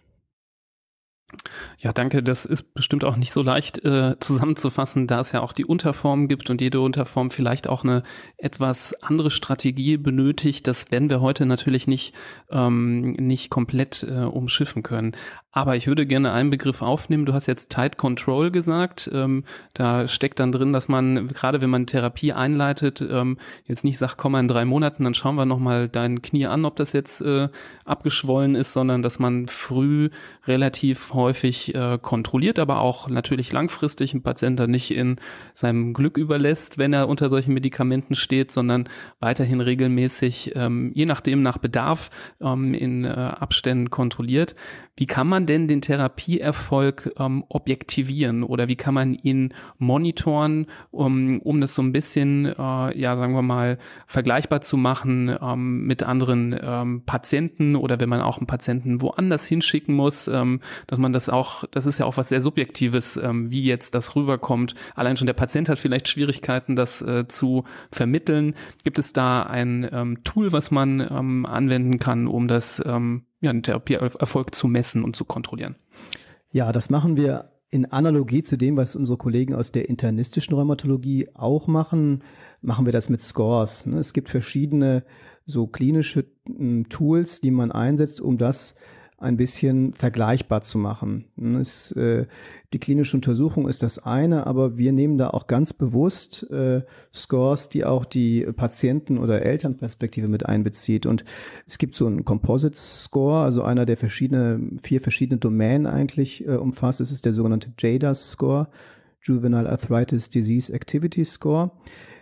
[SPEAKER 1] Ja, danke. Das ist bestimmt auch nicht so leicht äh, zusammenzufassen, da es ja auch die Unterform gibt und jede Unterform vielleicht auch eine etwas andere Strategie benötigt. Das werden wir heute natürlich nicht, ähm, nicht komplett äh, umschiffen können. Aber ich würde gerne einen Begriff aufnehmen. Du hast jetzt Tight Control gesagt. Ähm, da steckt dann drin, dass man, gerade wenn man Therapie einleitet, ähm, jetzt nicht sagt, komm mal in drei Monaten, dann schauen wir nochmal dein Knie an, ob das jetzt äh, abgeschwollen ist, sondern dass man früh relativ häufig äh, kontrolliert, aber auch natürlich langfristig einen Patienten nicht in seinem Glück überlässt, wenn er unter solchen Medikamenten steht, sondern weiterhin regelmäßig, ähm, je nachdem nach Bedarf, ähm, in äh, Abständen kontrolliert. Wie kann man denn den Therapieerfolg ähm, objektivieren oder wie kann man ihn monitoren, um, um das so ein bisschen, äh, ja, sagen wir mal, vergleichbar zu machen ähm, mit anderen ähm, Patienten oder wenn man auch einen Patienten woanders hinschicken muss, ähm, dass man das auch, das ist ja auch was sehr Subjektives, ähm, wie jetzt das rüberkommt. Allein schon der Patient hat vielleicht Schwierigkeiten, das äh, zu vermitteln. Gibt es da ein ähm, Tool, was man ähm, anwenden kann, um das ähm, ja, einen Therapieerfolg zu messen und zu kontrollieren.
[SPEAKER 3] Ja, das machen wir in Analogie zu dem, was unsere Kollegen aus der internistischen Rheumatologie auch machen, machen wir das mit Scores. Ne? Es gibt verschiedene so klinische hm, Tools, die man einsetzt, um das ein bisschen vergleichbar zu machen. Es, äh, die klinische Untersuchung ist das eine, aber wir nehmen da auch ganz bewusst äh, Scores, die auch die Patienten- oder Elternperspektive mit einbezieht. Und es gibt so einen Composite Score, also einer, der verschiedene, vier verschiedene Domänen eigentlich äh, umfasst. Es ist der sogenannte JADAS Score, Juvenile Arthritis Disease Activity Score,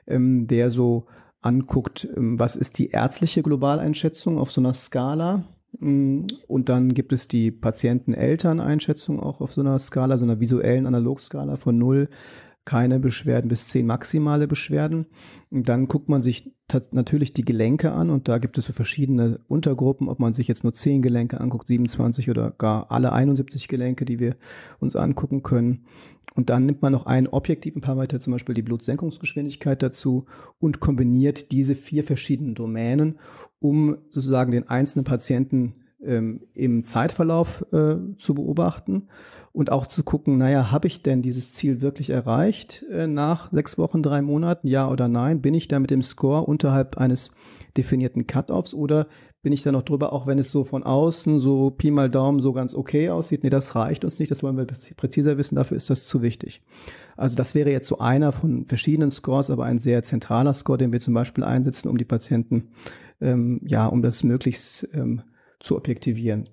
[SPEAKER 3] ähm, der so anguckt, ähm, was ist die ärztliche Globaleinschätzung auf so einer Skala und dann gibt es die Patienten-Eltern-Einschätzung auch auf so einer Skala, so einer visuellen Analogskala von 0, keine Beschwerden bis 10 maximale Beschwerden. Und dann guckt man sich natürlich die Gelenke an und da gibt es so verschiedene Untergruppen, ob man sich jetzt nur 10 Gelenke anguckt, 27 oder gar alle 71 Gelenke, die wir uns angucken können. Und dann nimmt man noch einen objektiven Parameter, zum Beispiel die Blutsenkungsgeschwindigkeit dazu und kombiniert diese vier verschiedenen Domänen, um sozusagen den einzelnen Patienten ähm, im Zeitverlauf äh, zu beobachten und auch zu gucken, naja, habe ich denn dieses Ziel wirklich erreicht äh, nach sechs Wochen, drei Monaten, ja oder nein? Bin ich da mit dem Score unterhalb eines definierten Cut-Offs oder bin ich da noch drüber, auch wenn es so von außen so Pi mal Daumen so ganz okay aussieht? Nee, das reicht uns nicht, das wollen wir präziser wissen, dafür ist das zu wichtig. Also das wäre jetzt so einer von verschiedenen Scores, aber ein sehr zentraler Score, den wir zum Beispiel einsetzen, um die Patienten, ähm, ja, um das möglichst ähm, zu objektivieren.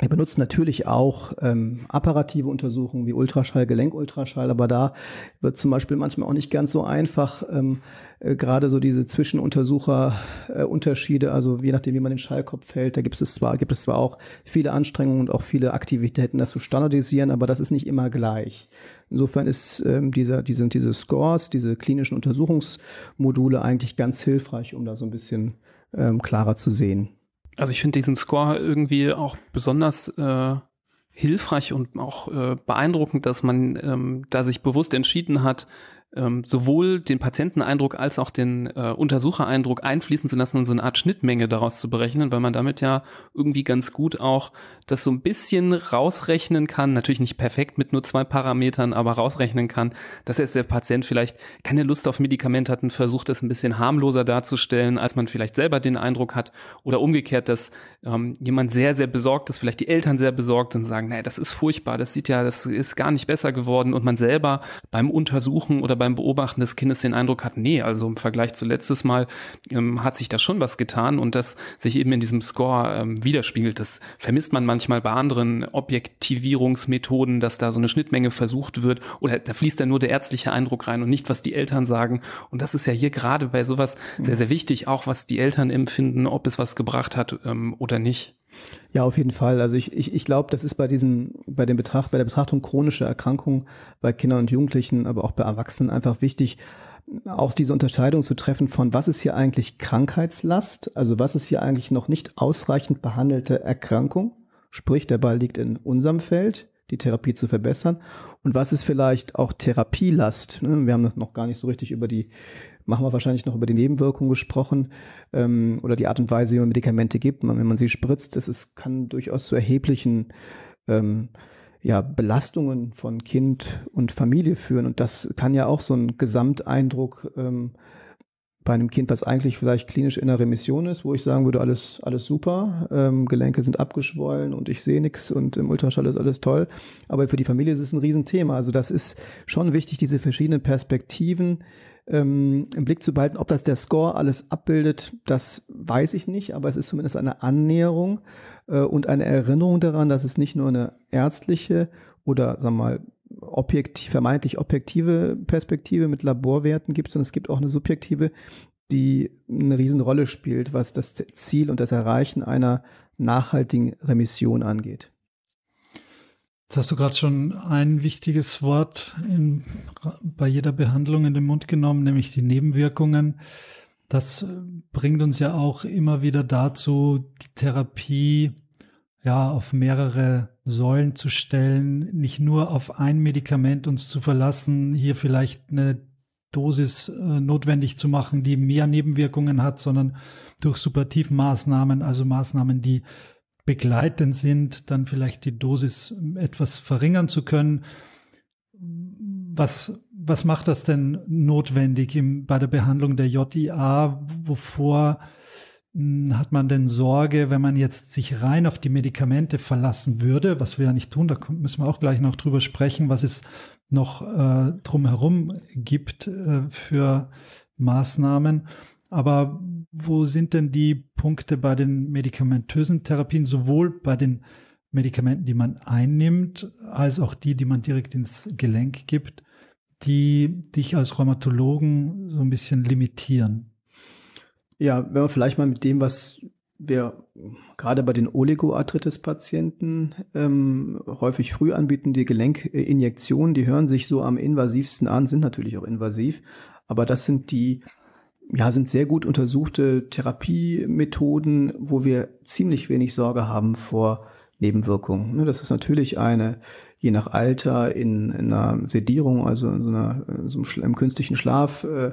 [SPEAKER 3] Wir benutzen natürlich auch ähm, apparative Untersuchungen wie Ultraschall, Gelenkultraschall, aber da wird zum Beispiel manchmal auch nicht ganz so einfach, ähm, äh, gerade so diese Zwischenuntersucherunterschiede, äh, also je nachdem, wie man den Schallkopf hält, da gibt es zwar, gibt es zwar auch viele Anstrengungen und auch viele Aktivitäten, das zu standardisieren, aber das ist nicht immer gleich. Insofern ist ähm, dieser, diese, diese Scores, diese klinischen Untersuchungsmodule eigentlich ganz hilfreich, um da so ein bisschen ähm, klarer zu sehen.
[SPEAKER 1] Also ich finde diesen Score irgendwie auch besonders äh, hilfreich und auch äh, beeindruckend, dass man ähm, da sich bewusst entschieden hat, ähm, sowohl den Patienteneindruck als auch den äh, Untersuchereindruck einfließen zu lassen und so eine Art Schnittmenge daraus zu berechnen, weil man damit ja irgendwie ganz gut auch das so ein bisschen rausrechnen kann, natürlich nicht perfekt mit nur zwei Parametern, aber rausrechnen kann, dass jetzt der Patient vielleicht keine Lust auf Medikament hat und versucht, es ein bisschen harmloser darzustellen, als man vielleicht selber den Eindruck hat. Oder umgekehrt, dass ähm, jemand sehr, sehr besorgt ist, vielleicht die Eltern sehr besorgt und sagen, naja, das ist furchtbar, das sieht ja, das ist gar nicht besser geworden. Und man selber beim Untersuchen oder beim Beobachten des Kindes den Eindruck hat, nee, also im Vergleich zu letztes Mal ähm, hat sich da schon was getan und das sich eben in diesem Score ähm, widerspiegelt. Das vermisst man manchmal bei anderen Objektivierungsmethoden, dass da so eine Schnittmenge versucht wird oder da fließt dann nur der ärztliche Eindruck rein und nicht, was die Eltern sagen. Und das ist ja hier gerade bei sowas sehr, sehr wichtig, auch was die Eltern empfinden, ob es was gebracht hat ähm, oder nicht.
[SPEAKER 3] Ja, auf jeden Fall. Also ich, ich, ich glaube, das ist bei diesen, bei dem Betracht, bei der Betrachtung chronischer Erkrankungen bei Kindern und Jugendlichen, aber auch bei Erwachsenen einfach wichtig, auch diese Unterscheidung zu treffen von was ist hier eigentlich Krankheitslast, also was ist hier eigentlich noch nicht ausreichend behandelte Erkrankung, sprich der Ball liegt in unserem Feld, die Therapie zu verbessern? Und was ist vielleicht auch Therapielast? Ne? Wir haben noch gar nicht so richtig über die, machen wir wahrscheinlich noch über die Nebenwirkungen gesprochen ähm, oder die Art und Weise, wie man Medikamente gibt. Wenn man sie spritzt, das ist, kann durchaus zu erheblichen ähm, ja, Belastungen von Kind und Familie führen. Und das kann ja auch so einen Gesamteindruck ähm, bei einem Kind, was eigentlich vielleicht klinisch in der Remission ist, wo ich sagen würde, alles, alles super, ähm, Gelenke sind abgeschwollen und ich sehe nichts und im Ultraschall ist alles toll. Aber für die Familie ist es ein Riesenthema. Also das ist schon wichtig, diese verschiedenen Perspektiven ähm, im Blick zu behalten. Ob das der Score alles abbildet, das weiß ich nicht, aber es ist zumindest eine Annäherung äh, und eine Erinnerung daran, dass es nicht nur eine ärztliche oder sagen wir mal objektiv, vermeintlich objektive Perspektive mit Laborwerten gibt, sondern es gibt auch eine subjektive, die eine Riesenrolle spielt, was das Ziel und das Erreichen einer nachhaltigen Remission angeht.
[SPEAKER 2] Jetzt hast du gerade schon ein wichtiges Wort in, bei jeder Behandlung in den Mund genommen, nämlich die Nebenwirkungen. Das bringt uns ja auch immer wieder dazu, die Therapie ja auf mehrere Säulen zu stellen, nicht nur auf ein Medikament uns zu verlassen, hier vielleicht eine Dosis äh, notwendig zu machen, die mehr Nebenwirkungen hat, sondern durch Supportivmaßnahmen, also Maßnahmen, die begleitend sind, dann vielleicht die Dosis etwas verringern zu können. Was, was macht das denn notwendig im, bei der Behandlung der JIA, wovor hm, hat man denn Sorge, wenn man jetzt sich rein auf die Medikamente verlassen würde, was wir ja nicht tun, da müssen wir auch gleich noch drüber sprechen, was es noch äh, drumherum gibt äh, für Maßnahmen. Aber wo sind denn die Punkte bei den medikamentösen Therapien, sowohl bei den Medikamenten, die man einnimmt, als auch die, die man direkt ins Gelenk gibt, die dich als Rheumatologen so ein bisschen limitieren?
[SPEAKER 3] Ja, wenn wir vielleicht mal mit dem, was wir gerade bei den Oligoarthritis-Patienten ähm, häufig früh anbieten, die Gelenkinjektionen, die hören sich so am invasivsten an, sind natürlich auch invasiv, aber das sind die ja, sind sehr gut untersuchte Therapiemethoden, wo wir ziemlich wenig Sorge haben vor Nebenwirkungen. Ne, das ist natürlich eine, je nach Alter, in, in einer Sedierung, also in so einer, in so einem, künstlichen Schlaf, äh,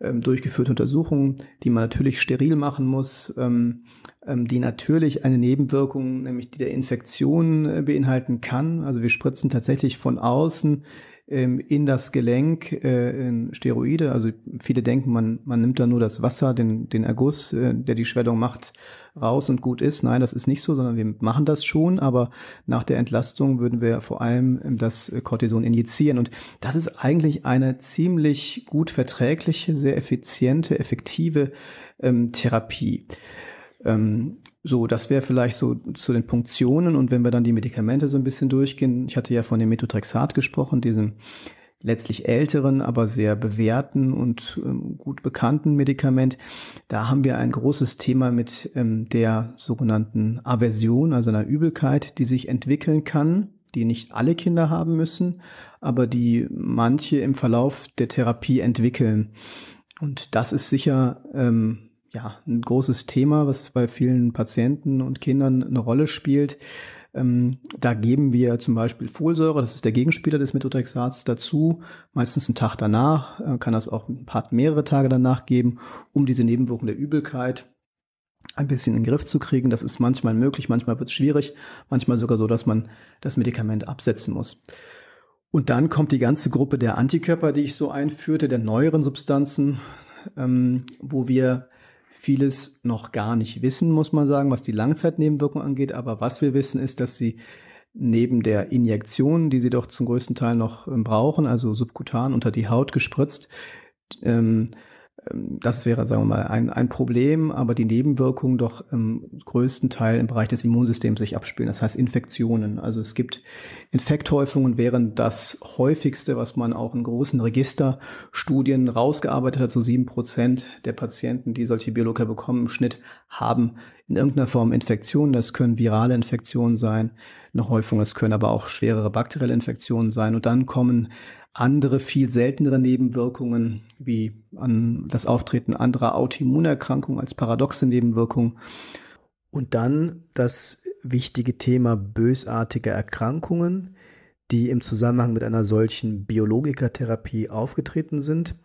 [SPEAKER 3] ähm, durchgeführte Untersuchungen, die man natürlich steril machen muss, ähm, ähm, die natürlich eine Nebenwirkung, nämlich die der Infektion äh, beinhalten kann. Also wir spritzen tatsächlich von außen in das Gelenk äh, in Steroide. Also viele denken, man, man nimmt da nur das Wasser, den, den Erguss, äh, der die Schwellung macht, raus und gut ist. Nein, das ist nicht so, sondern wir machen das schon, aber nach der Entlastung würden wir vor allem ähm, das Cortison injizieren. Und das ist eigentlich eine ziemlich gut verträgliche, sehr effiziente, effektive ähm, Therapie. Ähm, so, das wäre vielleicht so zu den Punktionen. Und wenn wir dann die Medikamente so ein bisschen durchgehen, ich hatte ja von dem Methotrexat gesprochen, diesem letztlich älteren, aber sehr bewährten und ähm, gut bekannten Medikament. Da haben wir ein großes Thema mit ähm, der sogenannten Aversion, also einer Übelkeit, die sich entwickeln kann, die nicht alle Kinder haben müssen, aber die manche im Verlauf der Therapie entwickeln. Und das ist sicher ähm, ja, ein großes Thema, was bei vielen Patienten und Kindern eine Rolle spielt. Ähm, da geben wir zum Beispiel Folsäure, das ist der Gegenspieler des Methotrexats, dazu, meistens einen Tag danach, äh, kann das auch ein paar mehrere Tage danach geben, um diese Nebenwirkung der Übelkeit ein bisschen in den Griff zu kriegen. Das ist manchmal möglich, manchmal wird es schwierig, manchmal sogar so, dass man das Medikament absetzen muss. Und dann kommt die ganze Gruppe der Antikörper, die ich so einführte, der neueren Substanzen, ähm, wo wir vieles noch gar nicht wissen, muss man sagen, was die Langzeitnebenwirkung angeht. Aber was wir wissen, ist, dass sie neben der Injektion, die sie doch zum größten Teil noch ähm, brauchen, also subkutan unter die Haut gespritzt, ähm, das wäre, sagen wir mal, ein, ein Problem, aber die Nebenwirkungen doch im größten Teil im Bereich des Immunsystems sich abspielen. Das heißt Infektionen. Also es gibt Infekthäufungen, wären das häufigste, was man auch in großen Registerstudien rausgearbeitet hat. So sieben Prozent der Patienten, die solche Biologiker bekommen, im Schnitt haben in irgendeiner Form Infektionen. Das können virale Infektionen sein, eine Häufung. Es können aber auch schwerere bakterielle Infektionen sein. Und dann kommen andere, viel seltenere Nebenwirkungen, wie an das Auftreten anderer Autoimmunerkrankungen als paradoxe Nebenwirkungen. Und dann das wichtige Thema bösartige Erkrankungen, die im Zusammenhang mit einer solchen Biologikertherapie aufgetreten sind.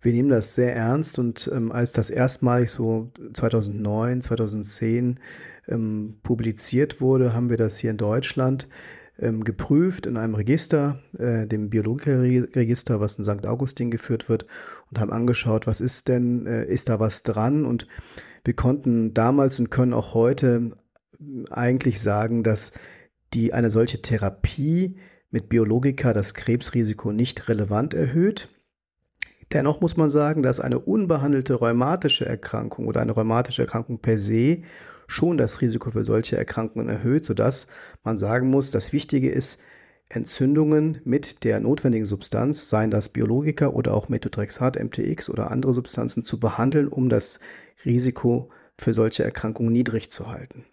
[SPEAKER 3] Wir nehmen das sehr ernst und ähm, als das erstmalig so 2009, 2010 ähm, publiziert wurde, haben wir das hier in Deutschland ähm, geprüft in einem Register, äh, dem Biologikerregister, was in St. Augustin geführt wird, und haben angeschaut, was ist denn, äh, ist da was dran? Und wir konnten damals und können auch heute eigentlich sagen, dass die eine solche Therapie mit Biologika das Krebsrisiko nicht relevant erhöht. Dennoch muss man sagen, dass eine unbehandelte rheumatische Erkrankung oder eine rheumatische Erkrankung per se schon das Risiko für solche Erkrankungen erhöht, sodass man sagen muss, das Wichtige ist, Entzündungen mit der notwendigen Substanz, seien das Biologika oder auch Methotrexat, MTX oder andere Substanzen, zu behandeln, um das Risiko für solche Erkrankungen niedrig zu halten.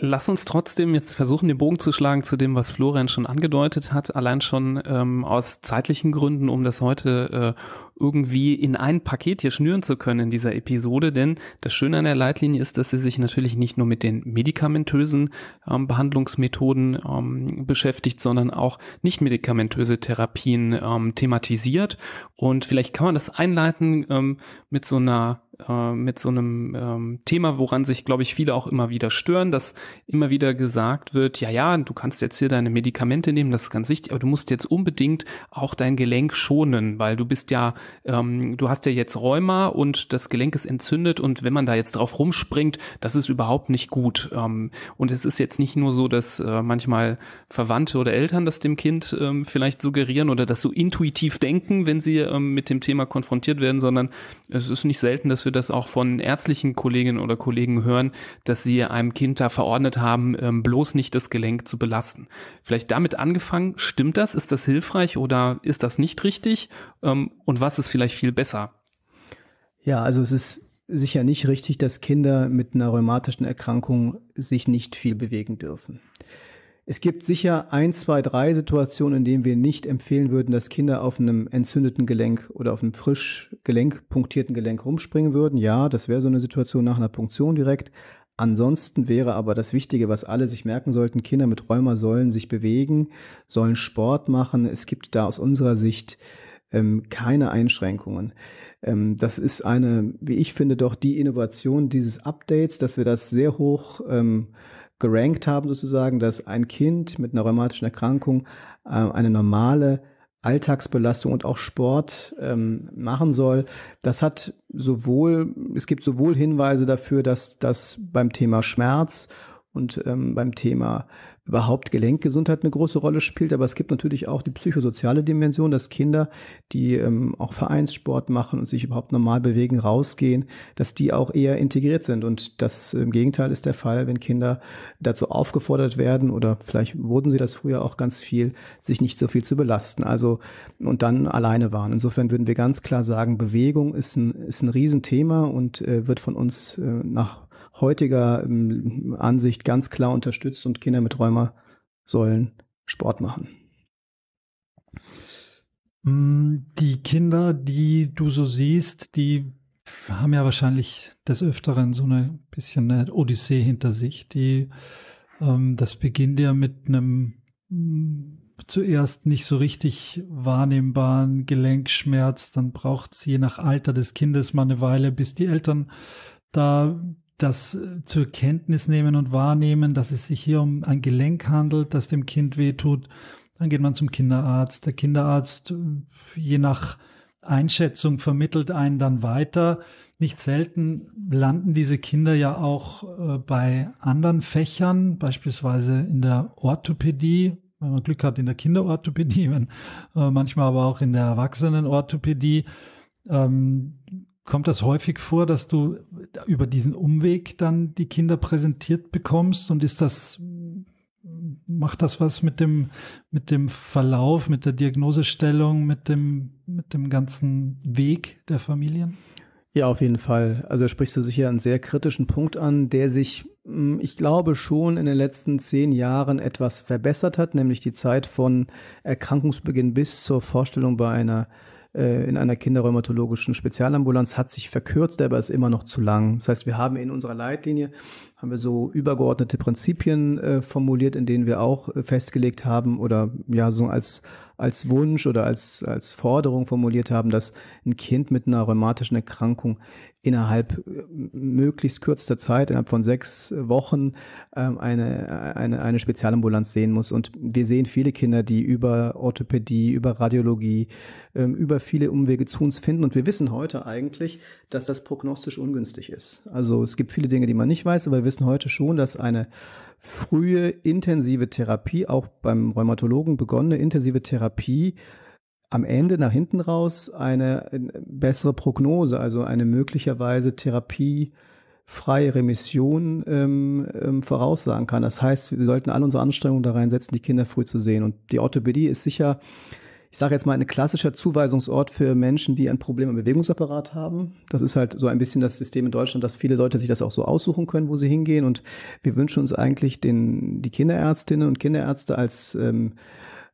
[SPEAKER 1] Lass uns trotzdem jetzt versuchen, den Bogen zu schlagen zu dem, was Florian schon angedeutet hat, allein schon ähm, aus zeitlichen Gründen, um das heute äh, irgendwie in ein Paket hier schnüren zu können in dieser Episode. Denn das Schöne an der Leitlinie ist, dass sie sich natürlich nicht nur mit den medikamentösen ähm, Behandlungsmethoden ähm, beschäftigt, sondern auch nicht medikamentöse Therapien ähm, thematisiert. Und vielleicht kann man das einleiten ähm, mit so einer äh, mit so einem ähm, Thema, woran sich, glaube ich, viele auch immer wieder stören, dass immer wieder gesagt wird, ja, ja, du kannst jetzt hier deine Medikamente nehmen, das ist ganz wichtig, aber du musst jetzt unbedingt auch dein Gelenk schonen, weil du bist ja, ähm, du hast ja jetzt Rheuma und das Gelenk ist entzündet und wenn man da jetzt drauf rumspringt, das ist überhaupt nicht gut. Ähm, und es ist jetzt nicht nur so, dass äh, manchmal Verwandte oder Eltern das dem Kind ähm, vielleicht suggerieren oder das so intuitiv denken, wenn sie ähm, mit dem Thema konfrontiert werden, sondern es ist nicht selten, dass wir das auch von ärztlichen Kolleginnen oder Kollegen hören, dass sie einem Kind da verordnet haben, ähm, bloß nicht das Gelenk zu belasten. Vielleicht damit angefangen, stimmt das? Ist das hilfreich oder ist das nicht richtig? Ähm, und was ist vielleicht viel besser?
[SPEAKER 3] Ja, also es ist sicher nicht richtig, dass Kinder mit einer rheumatischen Erkrankung sich nicht viel bewegen dürfen. Es gibt sicher ein, zwei, drei Situationen, in denen wir nicht empfehlen würden, dass Kinder auf einem entzündeten Gelenk oder auf einem frisch Gelenk, punktierten Gelenk rumspringen würden. Ja, das wäre so eine Situation nach einer Punktion direkt. Ansonsten wäre aber das Wichtige, was alle sich merken sollten, Kinder mit Rheuma sollen sich bewegen, sollen Sport machen. Es gibt da aus unserer Sicht ähm, keine Einschränkungen. Ähm, das ist eine, wie ich finde, doch die Innovation dieses Updates, dass wir das sehr hoch ähm, gerankt haben, sozusagen, dass ein Kind mit einer rheumatischen Erkrankung äh, eine normale Alltagsbelastung und auch Sport ähm, machen soll. Das hat sowohl, es gibt sowohl Hinweise dafür, dass das beim Thema Schmerz und ähm, beim Thema überhaupt Gelenkgesundheit eine große Rolle spielt, aber es gibt natürlich auch die psychosoziale Dimension, dass Kinder, die ähm, auch Vereinssport machen und sich überhaupt normal bewegen, rausgehen, dass die auch eher integriert sind. Und das im Gegenteil ist der Fall, wenn Kinder dazu aufgefordert werden oder vielleicht wurden sie das früher auch ganz viel, sich nicht so viel zu belasten. Also und dann alleine waren. Insofern würden wir ganz klar sagen, Bewegung ist ein, ist ein Riesenthema und äh, wird von uns äh, nach heutiger ähm, Ansicht ganz klar unterstützt und Kinder mit Rheuma sollen Sport machen.
[SPEAKER 2] Mm, die Kinder, die du so siehst, die haben ja wahrscheinlich des Öfteren so eine bisschen eine Odyssee hinter sich. Die, ähm, das beginnt ja mit einem mm, zuerst nicht so richtig wahrnehmbaren Gelenkschmerz. Dann braucht es je nach Alter des Kindes mal eine Weile, bis die Eltern da das äh, zur Kenntnis nehmen und wahrnehmen, dass es sich hier um ein Gelenk handelt, das dem Kind wehtut. Dann geht man zum Kinderarzt. Der Kinderarzt, äh, je nach Einschätzung, vermittelt einen dann weiter. Nicht selten landen diese Kinder ja auch äh, bei anderen Fächern, beispielsweise in der Orthopädie, wenn man Glück hat in der Kinderorthopädie, wenn, manchmal aber auch in der Erwachsenenorthopädie. Ähm, Kommt das häufig vor, dass du über diesen Umweg dann die Kinder präsentiert bekommst und ist das macht das was mit dem mit dem Verlauf, mit der Diagnosestellung, mit dem mit dem ganzen Weg der Familien?
[SPEAKER 3] Ja, auf jeden Fall. Also sprichst du sicher einen sehr kritischen Punkt an, der sich, hm, ich glaube, schon in den letzten zehn Jahren etwas verbessert hat, nämlich die Zeit von Erkrankungsbeginn bis zur Vorstellung bei einer in einer kinderrheumatologischen Spezialambulanz hat sich verkürzt, aber ist immer noch zu lang. Das heißt, wir haben in unserer Leitlinie haben wir so übergeordnete Prinzipien äh, formuliert, in denen wir auch äh, festgelegt haben oder ja so als als Wunsch oder als, als Forderung formuliert haben, dass ein Kind mit einer rheumatischen Erkrankung innerhalb äh, möglichst kürzester Zeit, innerhalb von sechs Wochen, ähm, eine, eine, eine Spezialambulanz sehen muss. Und wir sehen viele Kinder, die über Orthopädie, über Radiologie, ähm, über viele Umwege zu uns finden. Und wir wissen heute eigentlich, dass das prognostisch ungünstig ist. Also es gibt viele Dinge, die man nicht weiß, aber wir wissen heute schon, dass eine frühe intensive Therapie, auch beim Rheumatologen begonnene intensive Therapie, am Ende nach hinten raus eine bessere Prognose, also eine möglicherweise therapiefreie Remission ähm, ähm, voraussagen kann. Das heißt, wir sollten alle unsere Anstrengungen da reinsetzen, die Kinder früh zu sehen. Und die Orthopädie ist sicher ich sage jetzt mal, ein klassischer Zuweisungsort für Menschen, die ein Problem am Bewegungsapparat haben. Das ist halt so ein bisschen das System in Deutschland, dass viele Leute sich das auch so aussuchen können, wo sie hingehen. Und wir wünschen uns eigentlich den, die Kinderärztinnen und Kinderärzte als ähm,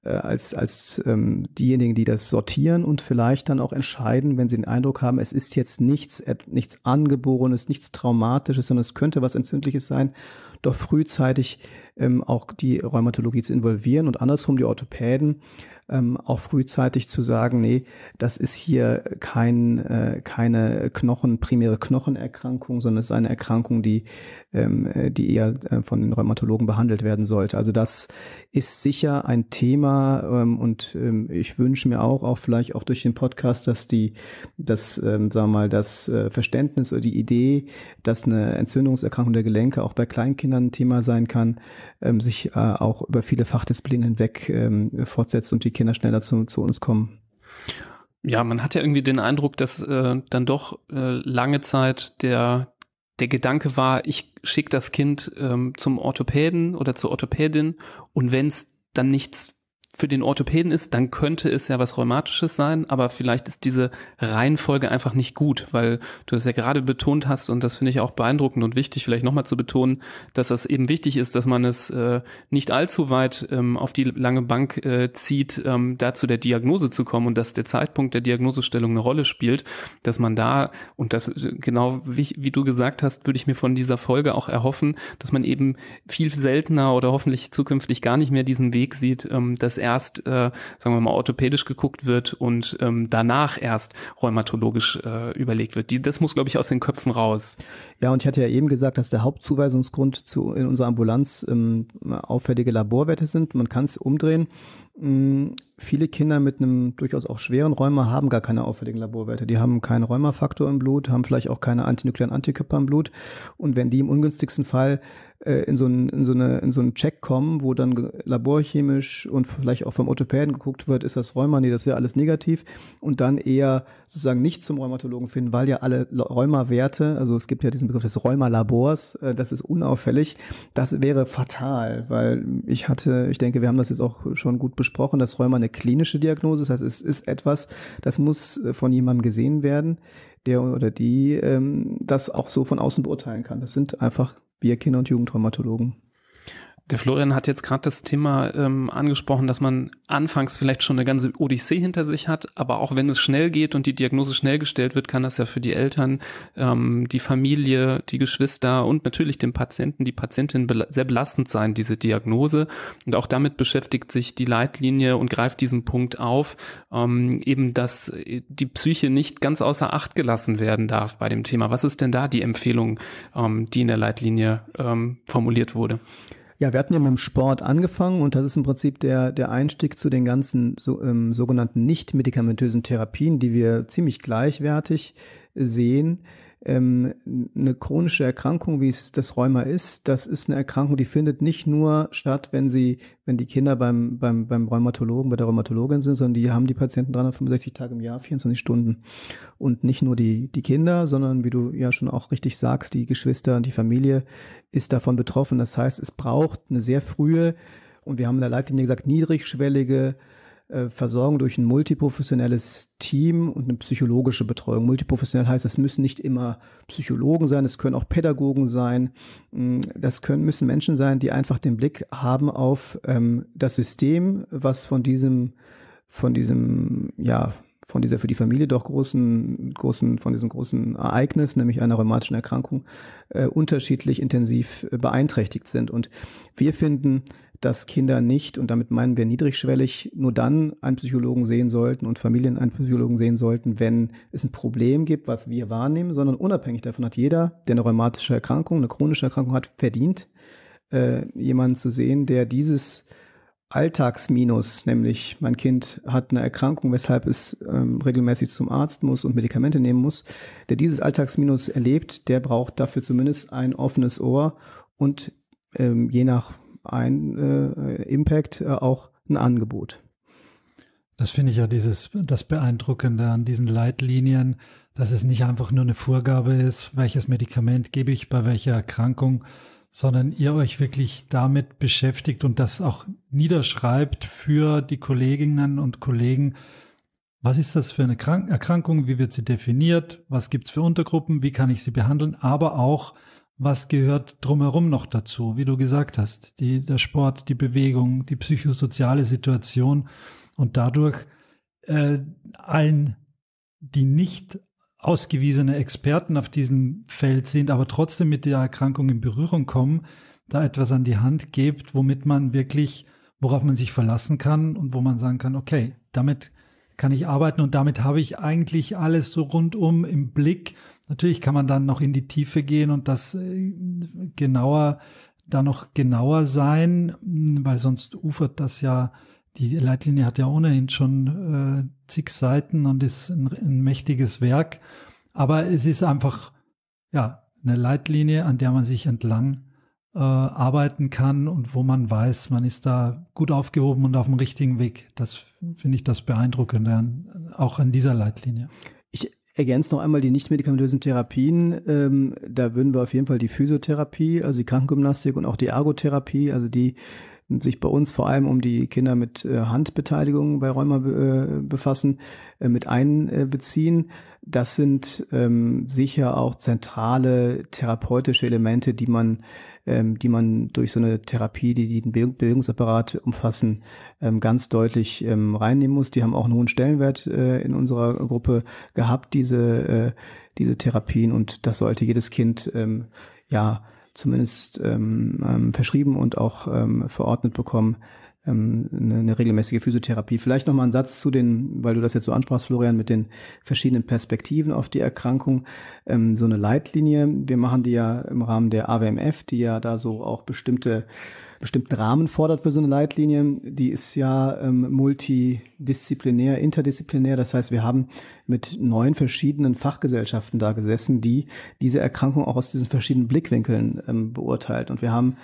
[SPEAKER 3] äh, als, als ähm, diejenigen, die das sortieren und vielleicht dann auch entscheiden, wenn sie den Eindruck haben, es ist jetzt nichts, nichts Angeborenes, nichts Traumatisches, sondern es könnte was Entzündliches sein, doch frühzeitig ähm, auch die Rheumatologie zu involvieren und andersrum die Orthopäden ähm, auch frühzeitig zu sagen, nee, das ist hier kein, äh, keine Knochen, primäre Knochenerkrankung, sondern es ist eine Erkrankung, die, ähm, die eher äh, von den Rheumatologen behandelt werden sollte. Also das ist sicher ein Thema ähm, und ähm, ich wünsche mir auch, auch vielleicht auch durch den Podcast, dass die, das, ähm, sagen wir mal, das äh, Verständnis oder die Idee, dass eine Entzündungserkrankung der Gelenke auch bei Kleinkindern ein Thema sein kann, ähm, sich äh, auch über viele Fachdisziplinen hinweg ähm, fortsetzt und die Kinder schneller zu, zu uns kommen.
[SPEAKER 1] Ja, man hat ja irgendwie den Eindruck, dass äh, dann doch äh, lange Zeit der der Gedanke war, ich schicke das Kind ähm, zum Orthopäden oder zur Orthopädin und wenn es dann nichts für den Orthopäden ist, dann könnte es ja was Rheumatisches sein, aber vielleicht ist diese Reihenfolge einfach nicht gut, weil du es ja gerade betont hast und das finde ich auch beeindruckend und wichtig, vielleicht nochmal zu betonen, dass das eben wichtig ist, dass man es äh, nicht allzu weit ähm, auf die lange Bank äh, zieht, ähm, da zu der Diagnose zu kommen und dass der Zeitpunkt der Diagnosestellung eine Rolle spielt, dass man da, und das genau wie, wie du gesagt hast, würde ich mir von dieser Folge auch erhoffen, dass man eben viel seltener oder hoffentlich zukünftig gar nicht mehr diesen Weg sieht, ähm, dass erst, äh, sagen wir mal, orthopädisch geguckt wird und ähm, danach erst rheumatologisch äh, überlegt wird. Die, das muss, glaube ich, aus den Köpfen raus.
[SPEAKER 3] Ja, und ich hatte ja eben gesagt, dass der Hauptzuweisungsgrund zu, in unserer Ambulanz ähm, auffällige Laborwerte sind. Man kann es umdrehen. Mm, viele Kinder mit einem durchaus auch schweren Rheuma haben gar keine auffälligen Laborwerte. Die haben keinen Rheumafaktor im Blut, haben vielleicht auch keine antinuklearen Antikörper im Blut. Und wenn die im ungünstigsten Fall äh, in, so ein, in, so eine, in so einen Check kommen, wo dann laborchemisch und vielleicht auch vom Orthopäden geguckt wird, ist das Rheuma, nee, das ist ja alles negativ und dann eher sozusagen nicht zum Rheumatologen finden, weil ja alle Rheuma-Werte, also es gibt ja diesen Begriff des Rheuma-Labors, äh, das ist unauffällig, das wäre fatal, weil ich hatte, ich denke, wir haben das jetzt auch schon gut besprochen, dass Rheuma eine klinische Diagnose, das heißt, es ist etwas, das muss äh, von jemandem gesehen werden, der oder die ähm, das auch so von außen beurteilen kann. Das sind einfach wir Kinder- und Jugendtraumatologen.
[SPEAKER 1] Der Florian hat jetzt gerade das Thema ähm, angesprochen, dass man anfangs vielleicht schon eine ganze Odyssee hinter sich hat, aber auch wenn es schnell geht und die Diagnose schnell gestellt wird, kann das ja für die Eltern, ähm, die Familie, die Geschwister und natürlich den Patienten, die Patientin be sehr belastend sein, diese Diagnose. Und auch damit beschäftigt sich die Leitlinie und greift diesen Punkt auf, ähm, eben, dass die Psyche nicht ganz außer Acht gelassen werden darf bei dem Thema. Was ist denn da die Empfehlung, ähm, die in der Leitlinie ähm, formuliert wurde?
[SPEAKER 3] Ja, wir hatten ja mit dem Sport angefangen und das ist im Prinzip der, der Einstieg zu den ganzen so, ähm, sogenannten nicht-medikamentösen Therapien, die wir ziemlich gleichwertig sehen. Ähm, eine chronische Erkrankung, wie es das Rheuma ist, das ist eine Erkrankung, die findet nicht nur statt, wenn sie, wenn die Kinder beim, beim, beim Rheumatologen, bei der Rheumatologin sind, sondern die haben die Patienten 365 Tage im Jahr, 24 Stunden. Und nicht nur die, die Kinder, sondern wie du ja schon auch richtig sagst, die Geschwister und die Familie ist davon betroffen. Das heißt, es braucht eine sehr frühe und wir haben in der Leitlinie gesagt, niedrigschwellige Versorgung durch ein multiprofessionelles Team und eine psychologische Betreuung. Multiprofessionell heißt, es müssen nicht immer Psychologen sein, es können auch Pädagogen sein. Mm, das können, müssen Menschen sein, die einfach den Blick haben auf ähm, das System, was von diesem, von diesem, ja, von dieser für die Familie doch großen, großen, von diesem großen Ereignis, nämlich einer rheumatischen Erkrankung, äh, unterschiedlich intensiv äh, beeinträchtigt sind. Und wir finden, dass Kinder nicht, und damit meinen wir niedrigschwellig, nur dann einen Psychologen sehen sollten und Familien einen Psychologen sehen sollten, wenn es ein Problem gibt, was wir wahrnehmen, sondern unabhängig davon hat jeder, der eine rheumatische Erkrankung, eine chronische Erkrankung hat, verdient, äh, jemanden zu sehen, der dieses Alltagsminus, nämlich mein Kind hat eine Erkrankung, weshalb es ähm, regelmäßig zum Arzt muss und Medikamente nehmen muss, der dieses Alltagsminus erlebt, der braucht dafür zumindest ein offenes Ohr und ähm, je nach ein äh, Impact äh, auch ein Angebot.
[SPEAKER 2] Das finde ich ja dieses, das Beeindruckende an diesen Leitlinien, dass es nicht einfach nur eine Vorgabe ist, welches Medikament gebe ich bei welcher Erkrankung, sondern ihr euch wirklich damit beschäftigt und das auch niederschreibt für die Kolleginnen und Kollegen. Was ist das für eine Erkrankung? Wie wird sie definiert? Was gibt es für Untergruppen? Wie kann ich sie behandeln? Aber auch, was gehört drumherum noch dazu? Wie du gesagt hast, die, der Sport, die Bewegung, die psychosoziale Situation und dadurch äh, allen, die nicht ausgewiesene Experten auf diesem Feld sind, aber trotzdem mit der Erkrankung in Berührung kommen, da etwas an die Hand gibt, womit man wirklich, worauf man sich verlassen kann und wo man sagen kann, okay, damit kann ich arbeiten und damit habe ich eigentlich alles so rundum im Blick. Natürlich kann man dann noch in die Tiefe gehen und das äh, genauer, da noch genauer sein, weil sonst ufert das ja die Leitlinie hat ja ohnehin schon äh, zig Seiten und ist ein, ein mächtiges Werk. Aber es ist einfach ja eine Leitlinie, an der man sich entlang äh, arbeiten kann und wo man weiß, man ist da gut aufgehoben und auf dem richtigen Weg. Das finde ich das Beeindruckende an, auch an dieser Leitlinie.
[SPEAKER 3] Ergänze noch einmal die nicht-medikamentösen Therapien. Ähm, da würden wir auf jeden Fall die Physiotherapie, also die Krankengymnastik und auch die Ergotherapie, also die sich bei uns vor allem um die Kinder mit äh, Handbeteiligung bei Rheuma äh, befassen, äh, mit einbeziehen. Das sind ähm, sicher auch zentrale therapeutische Elemente, die man, ähm, die man durch so eine Therapie, die, den Bewegungsapparat umfassen, ähm, ganz deutlich ähm, reinnehmen muss. Die haben auch einen hohen Stellenwert äh, in unserer Gruppe gehabt, diese, äh, diese Therapien. Und das sollte jedes Kind ähm, ja zumindest ähm, ähm, verschrieben und auch ähm, verordnet bekommen, ähm, eine, eine regelmäßige Physiotherapie. Vielleicht noch mal ein Satz zu den, weil du das jetzt so ansprachst, Florian, mit den verschiedenen Perspektiven auf die Erkrankung. Ähm, so eine Leitlinie, wir machen die ja im Rahmen der AWMF, die ja da so auch bestimmte bestimmten Rahmen fordert für so eine Leitlinie. Die ist ja ähm, multidisziplinär, interdisziplinär. Das heißt, wir haben mit neun verschiedenen Fachgesellschaften da gesessen, die diese Erkrankung auch aus diesen verschiedenen Blickwinkeln ähm, beurteilt. Und wir haben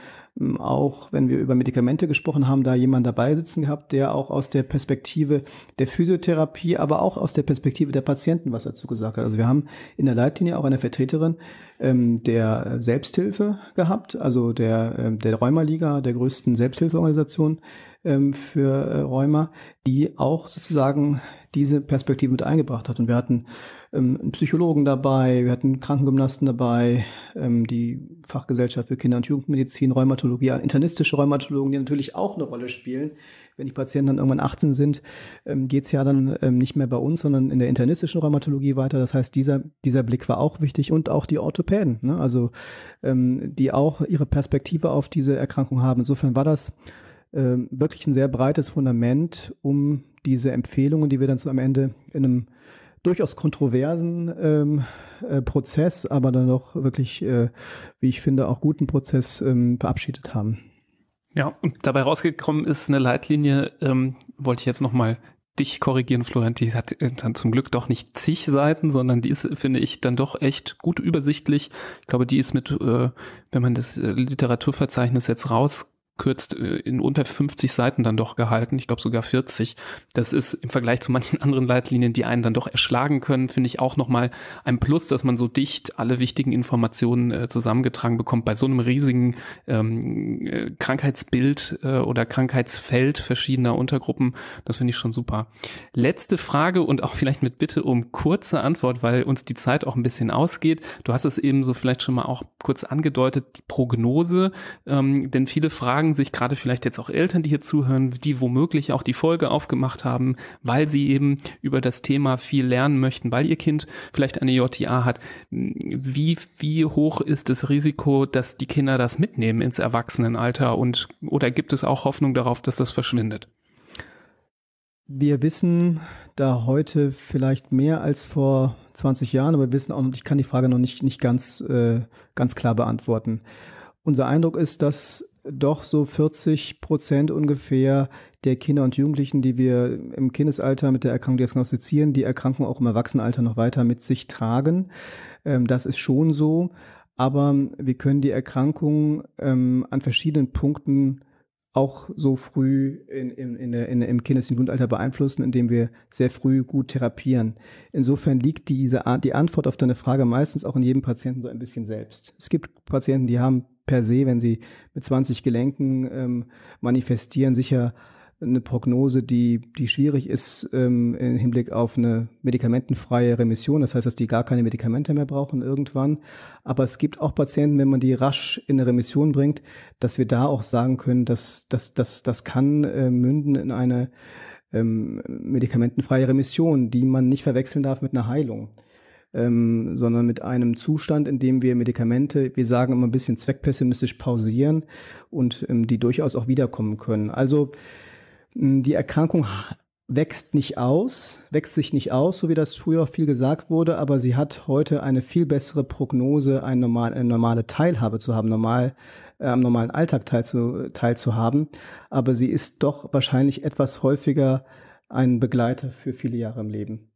[SPEAKER 3] auch, wenn wir über Medikamente gesprochen haben, da jemand dabei sitzen gehabt, der auch aus der Perspektive der Physiotherapie, aber auch aus der Perspektive der Patienten was dazu gesagt hat. Also wir haben in der Leitlinie auch eine Vertreterin ähm, der Selbsthilfe gehabt, also der, ähm, der Rheumaliga, der größten Selbsthilfeorganisation ähm, für äh, Rheuma, die auch sozusagen diese Perspektive mit eingebracht hat. Und wir hatten ähm, einen Psychologen dabei, wir hatten Krankengymnasten dabei, ähm, die Fachgesellschaft für Kinder- und Jugendmedizin, Rheumatologie, internistische Rheumatologen, die natürlich auch eine Rolle spielen. Wenn die Patienten dann irgendwann 18 sind, ähm, geht es ja dann ähm, nicht mehr bei uns, sondern in der internistischen Rheumatologie weiter. Das heißt, dieser, dieser Blick war auch wichtig und auch die Orthopäden, ne? also ähm, die auch ihre Perspektive auf diese Erkrankung haben. Insofern war das ähm, wirklich ein sehr breites Fundament, um diese Empfehlungen, die wir dann am Ende in einem durchaus kontroversen ähm, äh, Prozess, aber dann doch wirklich, äh, wie ich finde, auch guten Prozess ähm, verabschiedet haben.
[SPEAKER 1] Ja, und dabei rausgekommen ist eine Leitlinie, ähm, wollte ich jetzt nochmal dich korrigieren, Florian, die hat äh, dann zum Glück doch nicht zig Seiten, sondern die ist, finde ich, dann doch echt gut übersichtlich. Ich glaube, die ist mit, äh, wenn man das äh, Literaturverzeichnis jetzt raus abkürzt, äh, in unter 50 Seiten dann doch gehalten. Ich glaube sogar 40. Das ist im Vergleich zu manchen anderen Leitlinien, die einen dann doch erschlagen können, finde ich auch nochmal ein Plus, dass man so dicht alle wichtigen Informationen äh, zusammengetragen bekommt bei so einem riesigen ähm, äh, Krankheitsbild äh, oder Krankheitsfeld verschiedener Untergruppen. Das finde ich schon super. Letzte Frage und auch vielleicht mit Bitte um kurze Antwort, weil uns die Zeit auch ein bisschen ausgeht. Du hast es eben so vielleicht schon mal auch kurz angedeutet, die Prognose, ähm, denn viele Fragen fragen sich gerade vielleicht jetzt auch Eltern, die hier zuhören, die womöglich auch die Folge aufgemacht haben, weil sie eben über das Thema viel lernen möchten, weil ihr Kind vielleicht eine JTA hat. Wie, wie hoch ist das Risiko, dass die Kinder das mitnehmen ins Erwachsenenalter und oder gibt es auch Hoffnung darauf, dass das verschwindet?
[SPEAKER 3] Wir wissen da heute vielleicht mehr als vor 20 Jahren, aber wir wissen auch, ich kann die Frage noch nicht, nicht ganz, äh, ganz klar beantworten. Unser Eindruck ist, dass doch so 40 Prozent ungefähr der Kinder und Jugendlichen, die wir im Kindesalter mit der Erkrankung diagnostizieren, die Erkrankung auch im Erwachsenenalter noch weiter mit sich tragen. Ähm, das ist schon so. Aber wir können die Erkrankung ähm, an verschiedenen Punkten auch so früh in, in, in in, im Kindes- und Jugendalter beeinflussen, indem wir sehr früh gut therapieren. Insofern liegt diese, die Antwort auf deine Frage meistens auch in jedem Patienten so ein bisschen selbst. Es gibt Patienten, die haben per se, wenn sie mit 20 Gelenken ähm, manifestieren, sicher eine Prognose, die, die schwierig ist ähm, im Hinblick auf eine medikamentenfreie Remission. Das heißt, dass die gar keine Medikamente mehr brauchen irgendwann. Aber es gibt auch Patienten, wenn man die rasch in eine Remission bringt, dass wir da auch sagen können, dass das dass, das kann äh, münden in eine ähm, medikamentenfreie Remission, die man nicht verwechseln darf mit einer Heilung. Ähm, sondern mit einem Zustand, in dem wir Medikamente, wir sagen immer ein bisschen zweckpessimistisch pausieren und ähm, die durchaus auch wiederkommen können. Also die Erkrankung wächst nicht aus, wächst sich nicht aus, so wie das früher viel gesagt wurde, aber sie hat heute eine viel bessere Prognose, eine, normal, eine normale Teilhabe zu haben, normal, äh, am normalen Alltag teilzu, teilzuhaben. Aber sie ist doch wahrscheinlich etwas häufiger ein Begleiter für viele Jahre im Leben.